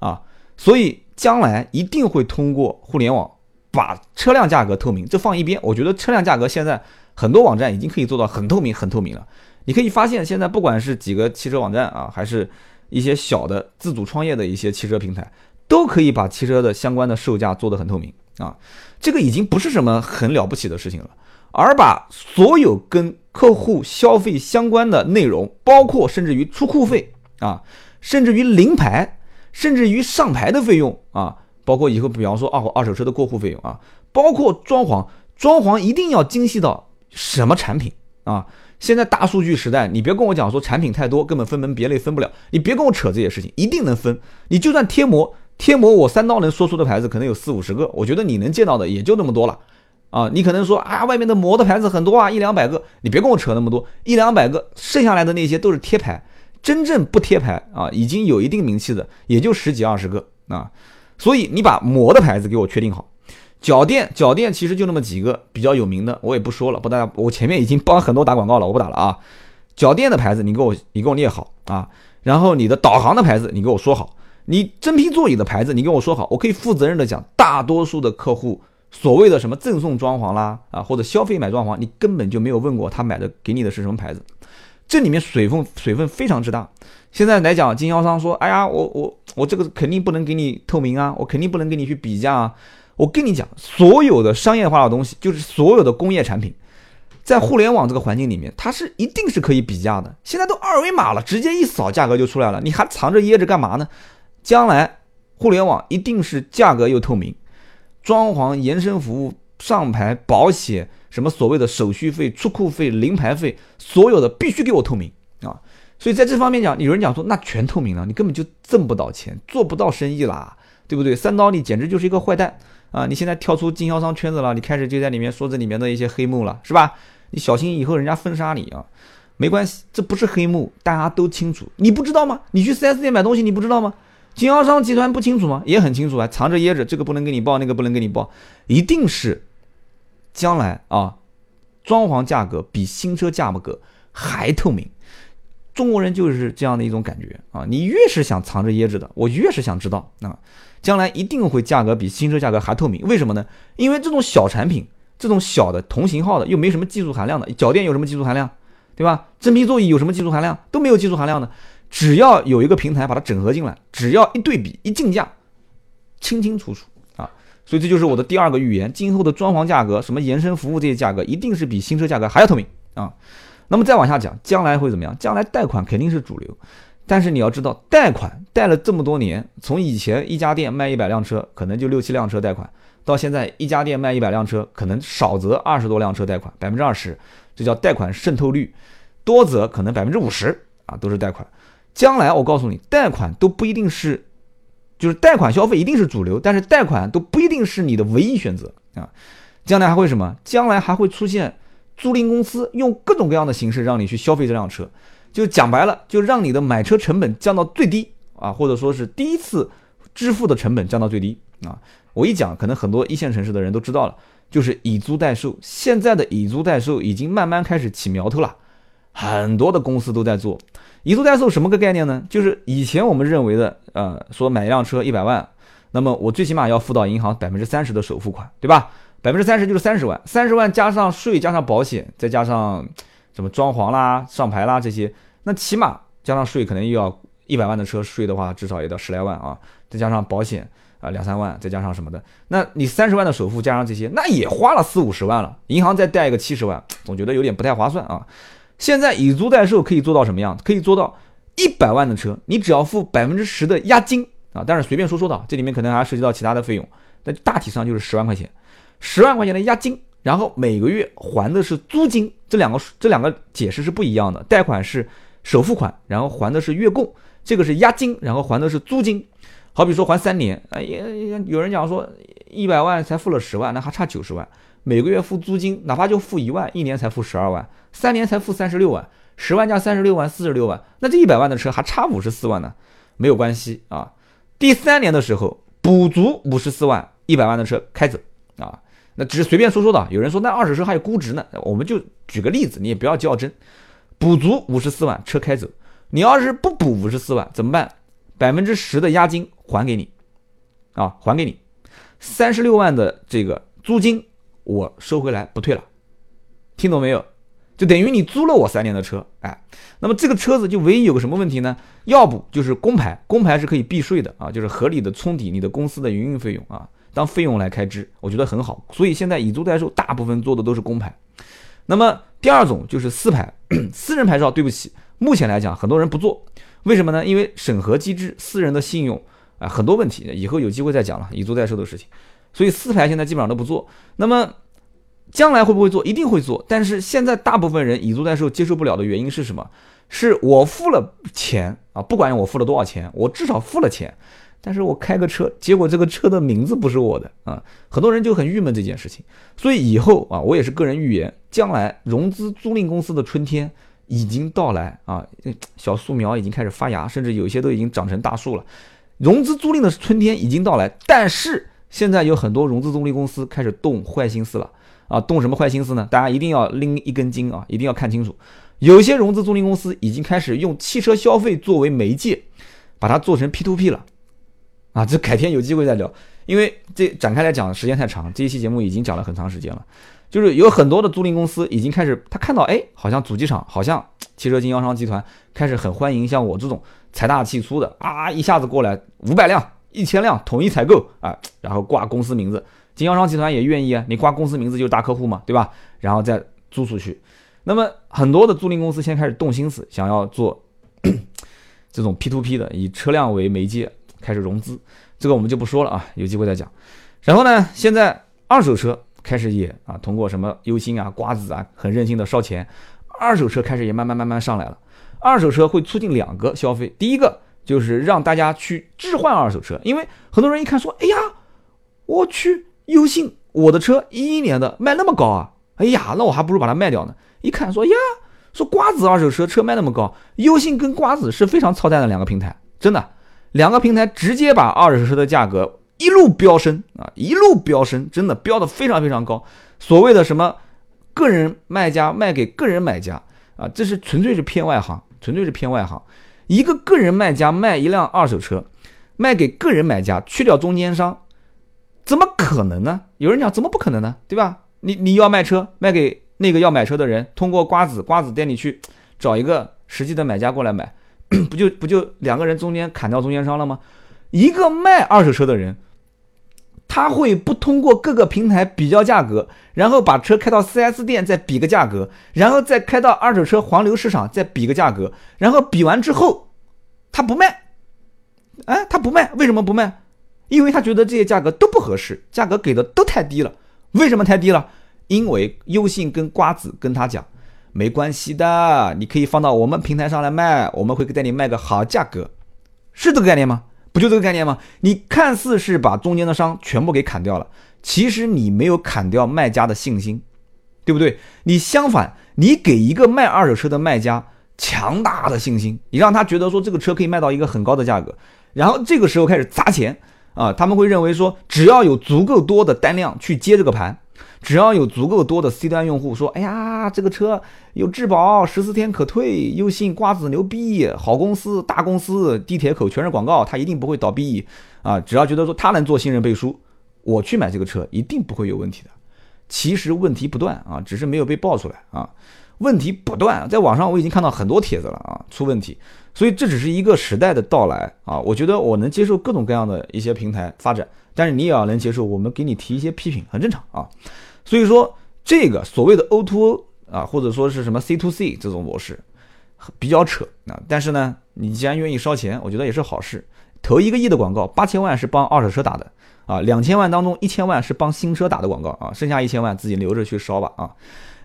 啊，所以将来一定会通过互联网把车辆价格透明，这放一边。我觉得车辆价格现在很多网站已经可以做到很透明、很透明了。你可以发现，现在不管是几个汽车网站啊，还是一些小的自主创业的一些汽车平台，都可以把汽车的相关的售价做得很透明啊，这个已经不是什么很了不起的事情了。而把所有跟客户消费相关的内容，包括甚至于出库费啊，甚至于临牌，甚至于上牌的费用啊，包括以后比方说二二手车的过户费用啊，包括装潢，装潢一定要精细到什么产品啊？现在大数据时代，你别跟我讲说产品太多，根本分门别类分不了，你别跟我扯这些事情，一定能分。你就算贴膜，贴膜我三刀能说出的牌子可能有四五十个，我觉得你能见到的也就那么多了。啊，你可能说啊，外面的膜的牌子很多啊，一两百个，你别跟我扯那么多，一两百个，剩下来的那些都是贴牌，真正不贴牌啊，已经有一定名气的也就十几二十个啊，所以你把膜的牌子给我确定好，脚垫脚垫其实就那么几个比较有名的，我也不说了，不大家，我前面已经帮很多打广告了，我不打了啊，脚垫的牌子你给我你给我列好啊，然后你的导航的牌子你给我说好，你真皮座椅的牌子你跟我说好，我可以负责任的讲，大多数的客户。所谓的什么赠送装潢啦啊，或者消费买装潢，你根本就没有问过他买的给你的是什么牌子，这里面水分水分非常之大。现在来讲，经销商说，哎呀，我我我这个肯定不能给你透明啊，我肯定不能给你去比价啊。我跟你讲，所有的商业化的东西，就是所有的工业产品，在互联网这个环境里面，它是一定是可以比价的。现在都二维码了，直接一扫价格就出来了，你还藏着掖着干嘛呢？将来互联网一定是价格又透明。装潢、延伸服务、上牌、保险，什么所谓的手续费、出库费、临牌费，所有的必须给我透明啊！所以在这方面讲，有人讲说那全透明了，你根本就挣不到钱，做不到生意啦，对不对？三刀你简直就是一个坏蛋啊！你现在跳出经销商圈子了，你开始就在里面说这里面的一些黑幕了，是吧？你小心以后人家封杀你啊！没关系，这不是黑幕，大家都清楚，你不知道吗？你去 4S 店买东西，你不知道吗？经销商集团不清楚吗？也很清楚啊，藏着掖着，这个不能给你报，那个不能给你报，一定是将来啊，装潢价格比新车价格还透明。中国人就是这样的一种感觉啊，你越是想藏着掖着的，我越是想知道啊，将来一定会价格比新车价格还透明。为什么呢？因为这种小产品，这种小的同型号的又没什么技术含量的，脚垫有什么技术含量，对吧？真皮座椅有什么技术含量？都没有技术含量的。只要有一个平台把它整合进来，只要一对比一竞价，清清楚楚！所以这就是我的第二个预言：今后的装潢价格、什么延伸服务这些价格，一定是比新车价格还要透明啊！那么再往下讲，将来会怎么样？将来贷款肯定是主流，但是你要知道，贷款贷了这么多年，从以前一家店卖一百辆车，可能就六七辆车贷款，到现在一家店卖一百辆车，可能少则二十多辆车贷款，百分之二十，这叫贷款渗透率；多则可能百分之五十啊，都是贷款。将来我告诉你，贷款都不一定是，就是贷款消费一定是主流，但是贷款都不一定是你的唯一选择啊。将来还会什么？将来还会出现租赁公司用各种各样的形式让你去消费这辆车，就讲白了，就让你的买车成本降到最低啊，或者说是第一次支付的成本降到最低啊。我一讲，可能很多一线城市的人都知道了，就是以租代售。现在的以租代售已经慢慢开始起苗头了，很多的公司都在做。以租代售什么个概念呢？就是以前我们认为的，呃，说买一辆车一百万，那么我最起码要付到银行百分之三十的首付款，对吧？百分之三十就是三十万，三十万加上税加上保险，再加上什么装潢啦、上牌啦这些，那起码加上税可能又要一百万的车税的话，至少也得十来万啊，再加上保险啊两三万，再加上什么的，那你三十万的首付加上这些，那也花了四五十万了，银行再贷一个七十万，总觉得有点不太划算啊。现在以租代售可以做到什么样？可以做到一百万的车，你只要付百分之十的押金。啊，但是随便说说的，这里面可能还涉及到其他的费用，但大体上就是十万块钱，十万块钱的押金，然后每个月还的是租金，这两个这两个解释是不一样的，贷款是首付款，然后还的是月供，这个是押金，然后还的是租金。好比说还三年，哎也，有人讲说一百万才付了十万，那还差九十万，每个月付租金，哪怕就付一万，一年才付十二万，三年才付三十六万，十万加三十六万，四十六万，那这一百万的车还差五十四万呢，没有关系啊。第三年的时候补足五十四万，一百万的车开走啊，那只是随便说说的。有人说那二手车还有估值呢，我们就举个例子，你也不要较真，补足五十四万车开走，你要是不补五十四万怎么办？百分之十的押金还给你，啊，还给你，三十六万的这个租金我收回来不退了，听懂没有？就等于你租了我三年的车，哎，那么这个车子就唯一有个什么问题呢？要不就是公牌，公牌是可以避税的啊，就是合理的冲抵你的公司的营运费用啊，当费用来开支，我觉得很好。所以现在以租代售大部分做的都是公牌。那么第二种就是私牌，私人牌照，对不起，目前来讲很多人不做。为什么呢？因为审核机制、私人的信用啊，很多问题，以后有机会再讲了。以租代售的事情，所以四排现在基本上都不做。那么将来会不会做？一定会做。但是现在大部分人以租代售接受不了的原因是什么？是我付了钱啊，不管我付了多少钱，我至少付了钱，但是我开个车，结果这个车的名字不是我的啊，很多人就很郁闷这件事情。所以以后啊，我也是个人预言，将来融资租赁公司的春天。已经到来啊，小树苗已经开始发芽，甚至有些都已经长成大树了。融资租赁的春天已经到来，但是现在有很多融资租赁公司开始动坏心思了啊！动什么坏心思呢？大家一定要拎一根筋啊，一定要看清楚。有些融资租赁公司已经开始用汽车消费作为媒介，把它做成 P to P 了啊！这改天有机会再聊，因为这展开来讲时间太长，这一期节目已经讲了很长时间了。就是有很多的租赁公司已经开始，他看到哎，好像主机厂，好像汽车经销商集团开始很欢迎像我这种财大气粗的啊，一下子过来五百辆、一千辆统一采购啊，然后挂公司名字，经销商集团也愿意啊，你挂公司名字就是大客户嘛，对吧？然后再租出去。那么很多的租赁公司现在开始动心思，想要做 这种 P to P 的，以车辆为媒介开始融资，这个我们就不说了啊，有机会再讲。然后呢，现在二手车。开始也啊，通过什么优信啊、瓜子啊，很任性的烧钱，二手车开始也慢慢慢慢上来了。二手车会促进两个消费，第一个就是让大家去置换二手车，因为很多人一看说，哎呀，我去优信，我的车一一年的卖那么高啊，哎呀，那我还不如把它卖掉呢。一看说呀，说瓜子二手车车卖那么高，优信跟瓜子是非常操蛋的两个平台，真的，两个平台直接把二手车的价格。一路飙升啊，一路飙升，真的飙得非常非常高。所谓的什么个人卖家卖给个人买家啊，这是纯粹是偏外行，纯粹是偏外行。一个个人卖家卖一辆二手车，卖给个人买家，去掉中间商，怎么可能呢？有人讲怎么不可能呢？对吧？你你要卖车卖给那个要买车的人，通过瓜子瓜子店里去找一个实际的买家过来买，不就不就两个人中间砍掉中间商了吗？一个卖二手车的人。他会不通过各个平台比较价格，然后把车开到 4S 店再比个价格，然后再开到二手车黄牛市场再比个价格，然后比完之后，他不卖，哎，他不卖，为什么不卖？因为他觉得这些价格都不合适，价格给的都太低了。为什么太低了？因为优信跟瓜子跟他讲，没关系的，你可以放到我们平台上来卖，我们会带你卖个好价格，是这个概念吗？不就这个概念吗？你看似是把中间的商全部给砍掉了，其实你没有砍掉卖家的信心，对不对？你相反，你给一个卖二手车的卖家强大的信心，你让他觉得说这个车可以卖到一个很高的价格，然后这个时候开始砸钱啊，他们会认为说只要有足够多的单量去接这个盘。只要有足够多的 C 端用户说：“哎呀，这个车有质保，十四天可退，优信瓜子牛逼，好公司，大公司，地铁口全是广告，它一定不会倒闭啊！只要觉得说它能做信任背书，我去买这个车一定不会有问题的。其实问题不断啊，只是没有被爆出来啊。问题不断，在网上我已经看到很多帖子了啊，出问题。所以这只是一个时代的到来啊。我觉得我能接受各种各样的一些平台发展，但是你也要能接受我们给你提一些批评，很正常啊。”所以说，这个所谓的 O2O 啊，或者说是什么 C to C 这种模式，比较扯啊。但是呢，你既然愿意烧钱，我觉得也是好事。投一个亿的广告，八千万是帮二手车打的啊，两千万当中一千万是帮新车打的广告啊，剩下一千万自己留着去烧吧啊。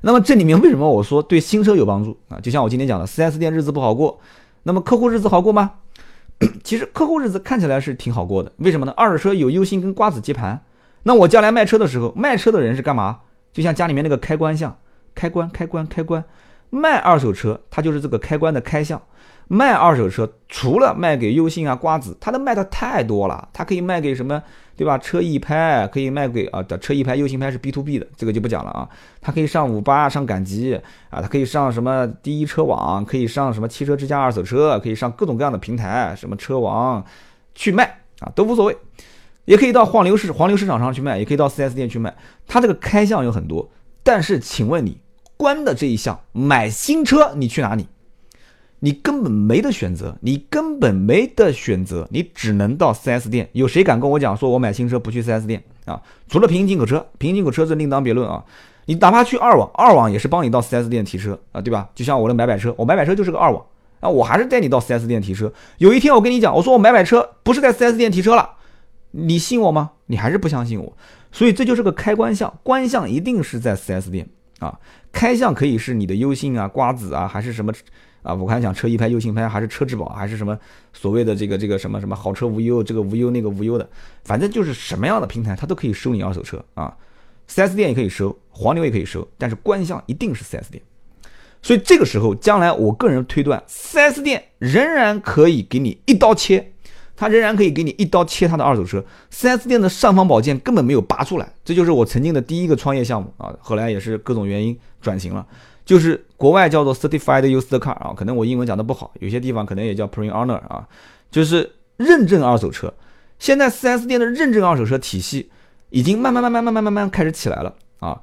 那么这里面为什么我说对新车有帮助啊？就像我今天讲的，4S 店日子不好过，那么客户日子好过吗？其实客户日子看起来是挺好过的，为什么呢？二手车有优信跟瓜子接盘，那我将来卖车的时候，卖车的人是干嘛？就像家里面那个开关像，开关开关开关，卖二手车它就是这个开关的开项。卖二手车除了卖给优信啊、瓜子，它的卖的太多了，它可以卖给什么，对吧？车易拍可以卖给啊的车易拍、优信拍是 B to B 的，这个就不讲了啊。它可以上五八、上赶集啊，它可以上什么第一车网，可以上什么汽车之家二手车，可以上各种各样的平台，什么车王去卖啊都无所谓，也可以到黄牛市黄牛市场上去卖，也可以到 4S 店去卖。它这个开项有很多，但是请问你关的这一项买新车，你去哪里？你根本没得选择，你根本没得选择，你只能到 4S 店。有谁敢跟我讲说，我买新车不去 4S 店啊？除了平行进口车，平行进口车是另当别论啊。你哪怕去二网，二网也是帮你到 4S 店提车啊，对吧？就像我的买买车，我买买车就是个二网啊，我还是带你到 4S 店提车。有一天我跟你讲，我说我买买车不是在 4S 店提车了，你信我吗？你还是不相信我。所以这就是个开关项，关项一定是在 4S 店啊。开项可以是你的优信啊、瓜子啊，还是什么？啊，我看讲车一拍、优信拍，还是车质保，还是什么所谓的这个这个什么什么好车无忧，这个无忧那个无忧的，反正就是什么样的平台，它都可以收你二手车啊。4S 店也可以收，黄牛也可以收，但是关项一定是 4S 店。所以这个时候，将来我个人推断，4S 店仍然可以给你一刀切，他仍然可以给你一刀切他的二手车。4S 店的尚方宝剑根本没有拔出来，这就是我曾经的第一个创业项目啊，后来也是各种原因转型了。就是国外叫做 certified used car 啊，可能我英文讲的不好，有些地方可能也叫 pre-owner 啊，就是认证二手车。现在 4S 店的认证二手车体系已经慢慢慢慢慢慢慢慢开始起来了啊。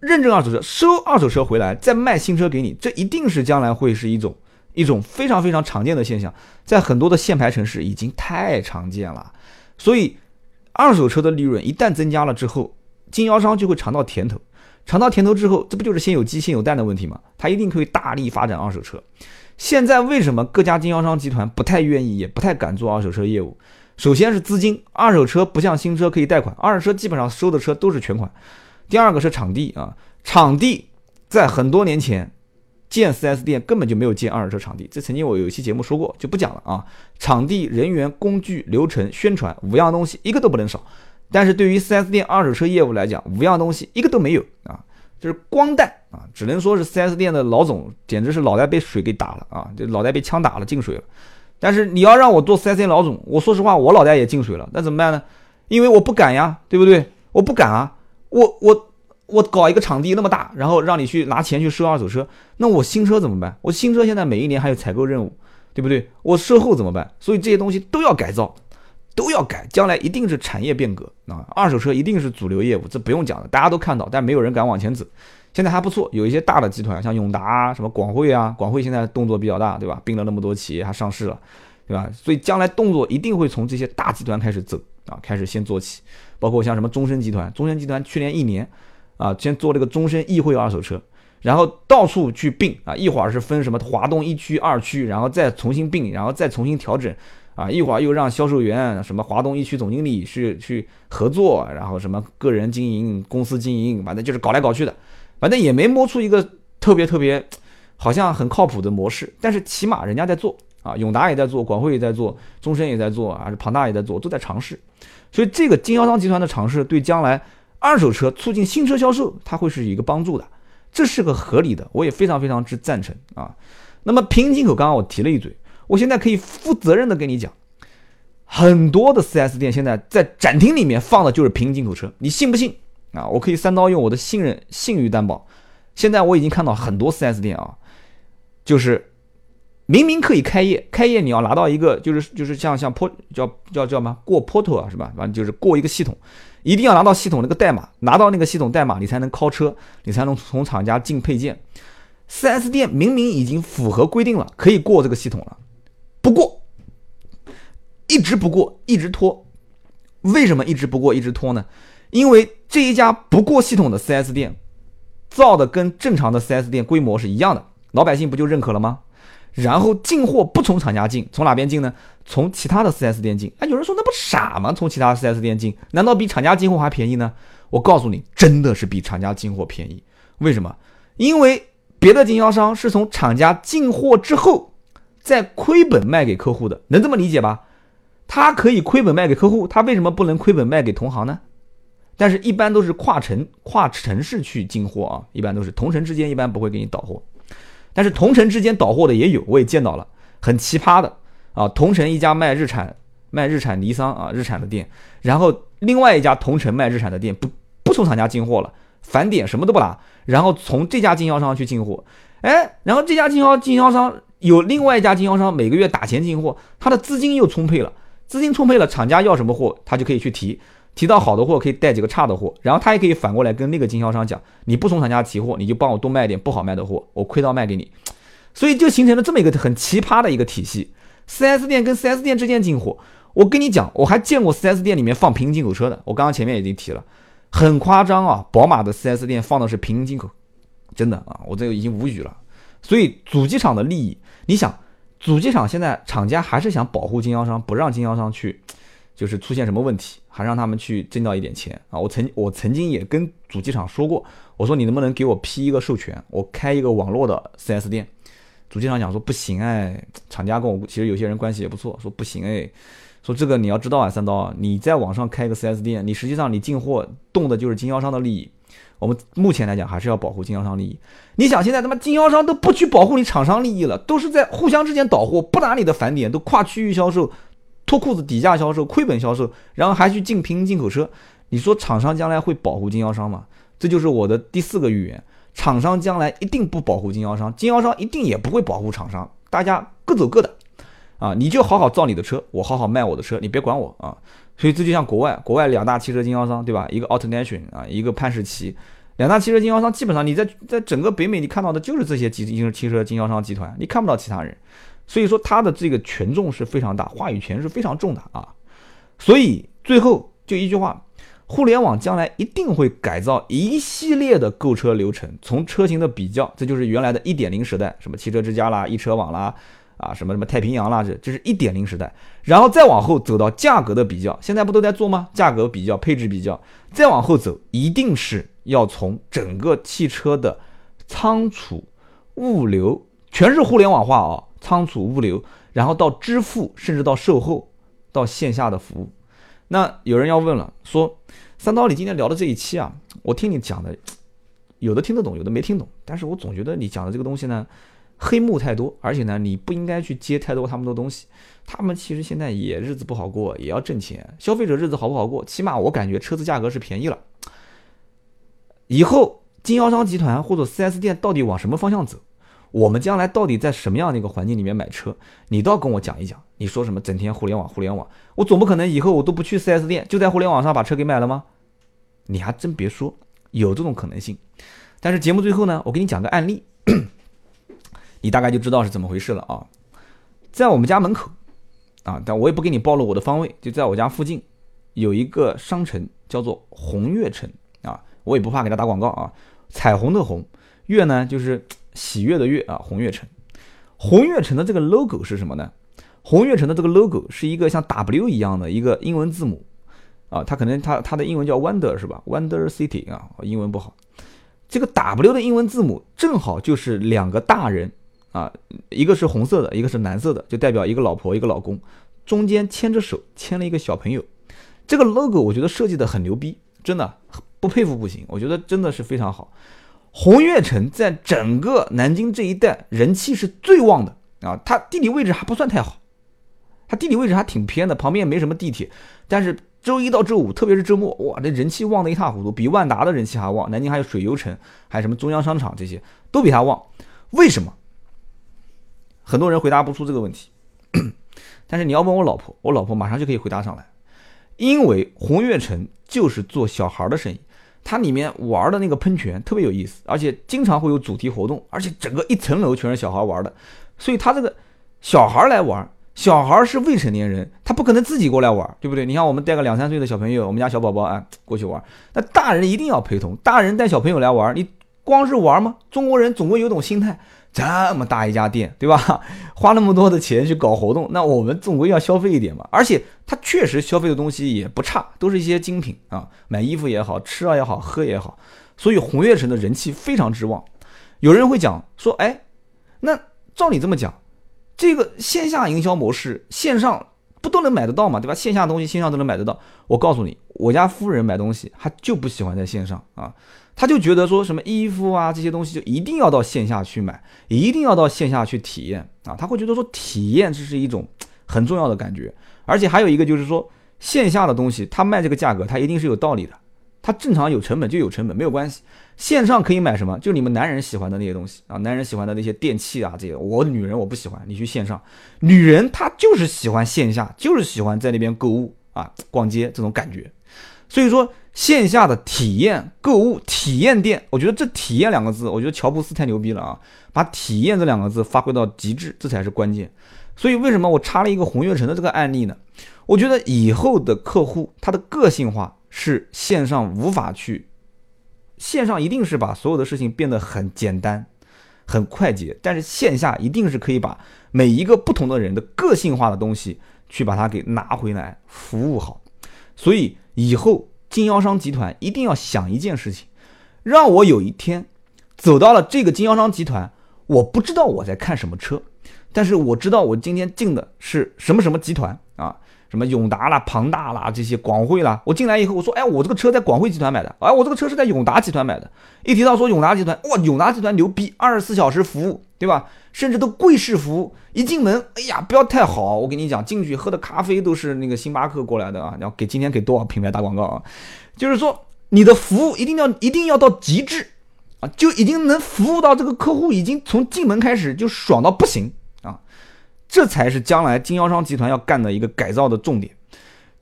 认证二手车，收二手车回来再卖新车给你，这一定是将来会是一种一种非常非常常见的现象，在很多的限牌城市已经太常见了。所以二手车的利润一旦增加了之后，经销商就会尝到甜头。尝到甜头之后，这不就是先有鸡先有蛋的问题吗？他一定可以大力发展二手车。现在为什么各家经销商集团不太愿意，也不太敢做二手车业务？首先是资金，二手车不像新车可以贷款，二手车基本上收的车都是全款。第二个是场地啊，场地在很多年前建 4S 店根本就没有建二手车场地，这曾经我有一期节目说过，就不讲了啊。场地、人员、工具、流程、宣传五样东西一个都不能少。但是对于 4S 店二手车业务来讲，五样东西一个都没有啊，就是光蛋啊，只能说是 4S 店的老总简直是脑袋被水给打了啊，就脑袋被枪打了进水了。但是你要让我做 4S 店老总，我说实话，我脑袋也进水了，那怎么办呢？因为我不敢呀，对不对？我不敢啊，我我我搞一个场地那么大，然后让你去拿钱去收二手车，那我新车怎么办？我新车现在每一年还有采购任务，对不对？我售后怎么办？所以这些东西都要改造。都要改，将来一定是产业变革啊！二手车一定是主流业务，这不用讲的，大家都看到，但没有人敢往前走。现在还不错，有一些大的集团，像永达、什么广汇啊，广汇现在动作比较大，对吧？并了那么多企业，还上市了，对吧？所以将来动作一定会从这些大集团开始走啊，开始先做起。包括像什么中升集团，中升集团去年一年啊，先做这个终身易汇二手车，然后到处去并啊，一会儿是分什么华东一区、二区，然后再重新并，然后再重新调整。啊，一会儿又让销售员什么华东一区总经理去去合作，然后什么个人经营、公司经营，反正就是搞来搞去的，反正也没摸出一个特别特别好像很靠谱的模式。但是起码人家在做啊，永达也在做，广汇也在做，中升也在做，还是庞大也在做，都在尝试。所以这个经销商集团的尝试，对将来二手车促进新车销售，它会是一个帮助的，这是个合理的，我也非常非常之赞成啊。那么平行进口，刚刚我提了一嘴。我现在可以负责任的跟你讲，很多的 4S 店现在在展厅里面放的就是平行进口车，你信不信啊？我可以三刀用我的信任信誉担保。现在我已经看到很多 4S 店啊，就是明明可以开业，开业你要拿到一个就是就是像像坡叫叫叫什么过 portal 啊是吧？反正就是过一个系统，一定要拿到系统那个代码，拿到那个系统代码你才能靠车，你才能从厂家进配件。4S 店明明已经符合规定了，可以过这个系统了。不过，一直不过，一直拖。为什么一直不过，一直拖呢？因为这一家不过系统的 4S 店，造的跟正常的 4S 店规模是一样的，老百姓不就认可了吗？然后进货不从厂家进，从哪边进呢？从其他的 4S 店进。哎，有人说那不傻吗？从其他 4S 店进，难道比厂家进货还便宜呢？我告诉你，真的是比厂家进货便宜。为什么？因为别的经销商是从厂家进货之后再亏本卖给客户的，能这么理解吧？他可以亏本卖给客户，他为什么不能亏本卖给同行呢？但是，一般都是跨城、跨城市去进货啊，一般都是同城之间一般不会给你倒货。但是同城之间倒货的也有，我也见到了，很奇葩的啊！同城一家卖日产、卖日产尼桑啊，日产的店，然后另外一家同城卖日产的店不不从厂家进货了，返点什么都不拿，然后从这家经销商去进货，哎，然后这家经销经销商有另外一家经销商每个月打钱进货，他的资金又充沛了，资金充沛了，厂家要什么货他就可以去提。提到好的货可以带几个差的货，然后他也可以反过来跟那个经销商讲，你不从厂家提货，你就帮我多卖点不好卖的货，我亏到卖给你，所以就形成了这么一个很奇葩的一个体系。4S 店跟 4S 店之间进货，我跟你讲，我还见过 4S 店里面放平行进口车的，我刚刚前面已经提了，很夸张啊，宝马的 4S 店放的是平行进口，真的啊，我这个已经无语了。所以主机厂的利益，你想，主机厂现在厂家还是想保护经销商，不让经销商去。就是出现什么问题，还让他们去挣到一点钱啊！我曾我曾经也跟主机厂说过，我说你能不能给我批一个授权，我开一个网络的 4S 店。主机厂讲说不行哎，厂家跟我其实有些人关系也不错，说不行哎，说这个你要知道啊，三刀，你在网上开一个 4S 店，你实际上你进货动的就是经销商的利益。我们目前来讲还是要保护经销商利益。你想现在他妈经销商都不去保护你厂商利益了，都是在互相之间倒货，不拿你的返点，都跨区域销售。脱裤子底价销售、亏本销售，然后还去进平行进口车，你说厂商将来会保护经销商吗？这就是我的第四个预言：厂商将来一定不保护经销商，经销商一定也不会保护厂商，大家各走各的，啊，你就好好造你的车，我好好卖我的车，你别管我啊。所以这就像国外，国外两大汽车经销商，对吧？一个 AutoNation 啊，一个潘士奇，两大汽车经销商，基本上你在在整个北美你看到的就是这些汽汽车经销商集团，你看不到其他人。所以说他的这个权重是非常大，话语权是非常重的啊。所以最后就一句话，互联网将来一定会改造一系列的购车流程，从车型的比较，这就是原来的一点零时代，什么汽车之家啦、易车网啦，啊什么什么太平洋啦，这这是一点零时代。然后再往后走到价格的比较，现在不都在做吗？价格比较、配置比较，再往后走，一定是要从整个汽车的仓储、物流，全是互联网化啊。仓储物流，然后到支付，甚至到售后，到线下的服务。那有人要问了，说三刀，你今天聊的这一期啊，我听你讲的，有的听得懂，有的没听懂。但是我总觉得你讲的这个东西呢，黑幕太多，而且呢，你不应该去接太多他们的东西。他们其实现在也日子不好过，也要挣钱。消费者日子好不好过？起码我感觉车子价格是便宜了。以后经销商集团或者 4S 店到底往什么方向走？我们将来到底在什么样的一个环境里面买车？你倒跟我讲一讲。你说什么整天互联网，互联网，我总不可能以后我都不去 4S 店，就在互联网上把车给买了吗？你还真别说，有这种可能性。但是节目最后呢，我给你讲个案例，你大概就知道是怎么回事了啊。在我们家门口啊，但我也不给你暴露我的方位，就在我家附近有一个商城叫做红悦城啊，我也不怕给他打广告啊。彩虹的红，月呢就是。喜悦的悦啊，红悦城，红悦城的这个 logo 是什么呢？红悦城的这个 logo 是一个像 W 一样的一个英文字母啊，它可能它它的英文叫 Wonder 是吧？Wonder City 啊，英文不好。这个 W 的英文字母正好就是两个大人啊，一个是红色的，一个是蓝色的，就代表一个老婆一个老公，中间牵着手牵了一个小朋友。这个 logo 我觉得设计的很牛逼，真的不佩服不行，我觉得真的是非常好。红悦城在整个南京这一带人气是最旺的啊，它地理位置还不算太好，它地理位置还挺偏的，旁边也没什么地铁，但是周一到周五，特别是周末，哇，这人气旺的一塌糊涂，比万达的人气还旺。南京还有水游城，还有什么中央商场这些都比它旺，为什么？很多人回答不出这个问题，但是你要问我老婆，我老婆马上就可以回答上来，因为红悦城就是做小孩的生意。它里面玩的那个喷泉特别有意思，而且经常会有主题活动，而且整个一层楼全是小孩玩的，所以他这个小孩来玩，小孩是未成年人，他不可能自己过来玩，对不对？你像我们带个两三岁的小朋友，我们家小宝宝啊过去玩，那大人一定要陪同，大人带小朋友来玩，你光是玩吗？中国人总归有种心态，这么大一家店，对吧？花那么多的钱去搞活动，那我们总归要消费一点嘛。而且他确实消费的东西也不差，都是一些精品啊，买衣服也好吃啊也好喝也好，所以红悦城的人气非常之旺。有人会讲说，哎，那照你这么讲，这个线下营销模式，线上不都能买得到嘛，对吧？线下东西线上都能买得到。我告诉你，我家夫人买东西，她就不喜欢在线上啊。他就觉得说什么衣服啊这些东西就一定要到线下去买，一定要到线下去体验啊，他会觉得说体验这是一种很重要的感觉，而且还有一个就是说线下的东西他卖这个价格他一定是有道理的，他正常有成本就有成本没有关系，线上可以买什么？就你们男人喜欢的那些东西啊，男人喜欢的那些电器啊这些，我女人我不喜欢，你去线上，女人她就是喜欢线下，就是喜欢在那边购物啊逛街这种感觉，所以说。线下的体验购物体验店，我觉得这“体验”两个字，我觉得乔布斯太牛逼了啊！把“体验”这两个字发挥到极致，这才是关键。所以为什么我插了一个红悦城的这个案例呢？我觉得以后的客户他的个性化是线上无法去，线上一定是把所有的事情变得很简单、很快捷，但是线下一定是可以把每一个不同的人的个性化的东西去把它给拿回来，服务好。所以以后。经销商集团一定要想一件事情，让我有一天走到了这个经销商集团，我不知道我在看什么车，但是我知道我今天进的是什么什么集团啊，什么永达啦、庞大啦这些广汇啦。我进来以后，我说，哎，我这个车在广汇集团买的，哎，我这个车是在永达集团买的。一提到说永达集团，哇，永达集团牛逼，二十四小时服务，对吧？甚至都贵式服务，一进门，哎呀，不要太好。我跟你讲，进去喝的咖啡都是那个星巴克过来的啊。然后给今天给多少品牌打广告啊？就是说，你的服务一定要一定要到极致啊，就已经能服务到这个客户已经从进门开始就爽到不行啊。这才是将来经销商集团要干的一个改造的重点。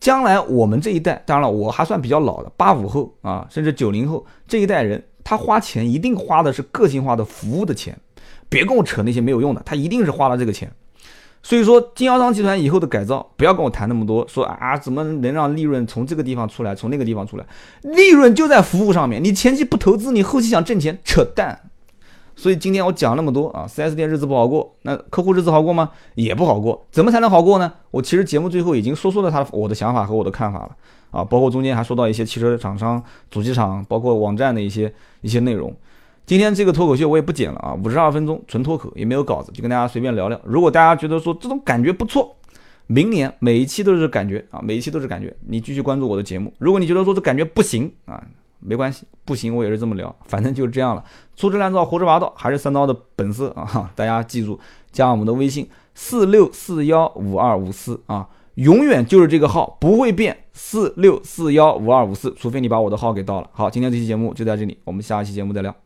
将来我们这一代，当然了，我还算比较老的，八五后啊，甚至九零后这一代人，他花钱一定花的是个性化的服务的钱。别跟我扯那些没有用的，他一定是花了这个钱。所以说，经销商集团以后的改造，不要跟我谈那么多，说啊怎么能让利润从这个地方出来，从那个地方出来，利润就在服务上面。你前期不投资，你后期想挣钱，扯淡。所以今天我讲那么多啊，4S 店日子不好过，那客户日子好过吗？也不好过。怎么才能好过呢？我其实节目最后已经说说了他我的想法和我的看法了啊，包括中间还说到一些汽车厂商、主机厂，包括网站的一些一些内容。今天这个脱口秀我也不剪了啊，五十二分钟纯脱口，也没有稿子，就跟大家随便聊聊。如果大家觉得说这种感觉不错，明年每一期都是感觉啊，每一期都是感觉，你继续关注我的节目。如果你觉得说这感觉不行啊，没关系，不行我也是这么聊，反正就是这样了。粗制滥造、胡说八道还是三刀的本色啊！大家记住加我们的微信四六四幺五二五四啊，永远就是这个号不会变，四六四幺五二五四，除非你把我的号给盗了。好，今天这期节目就在这里，我们下一期节目再聊。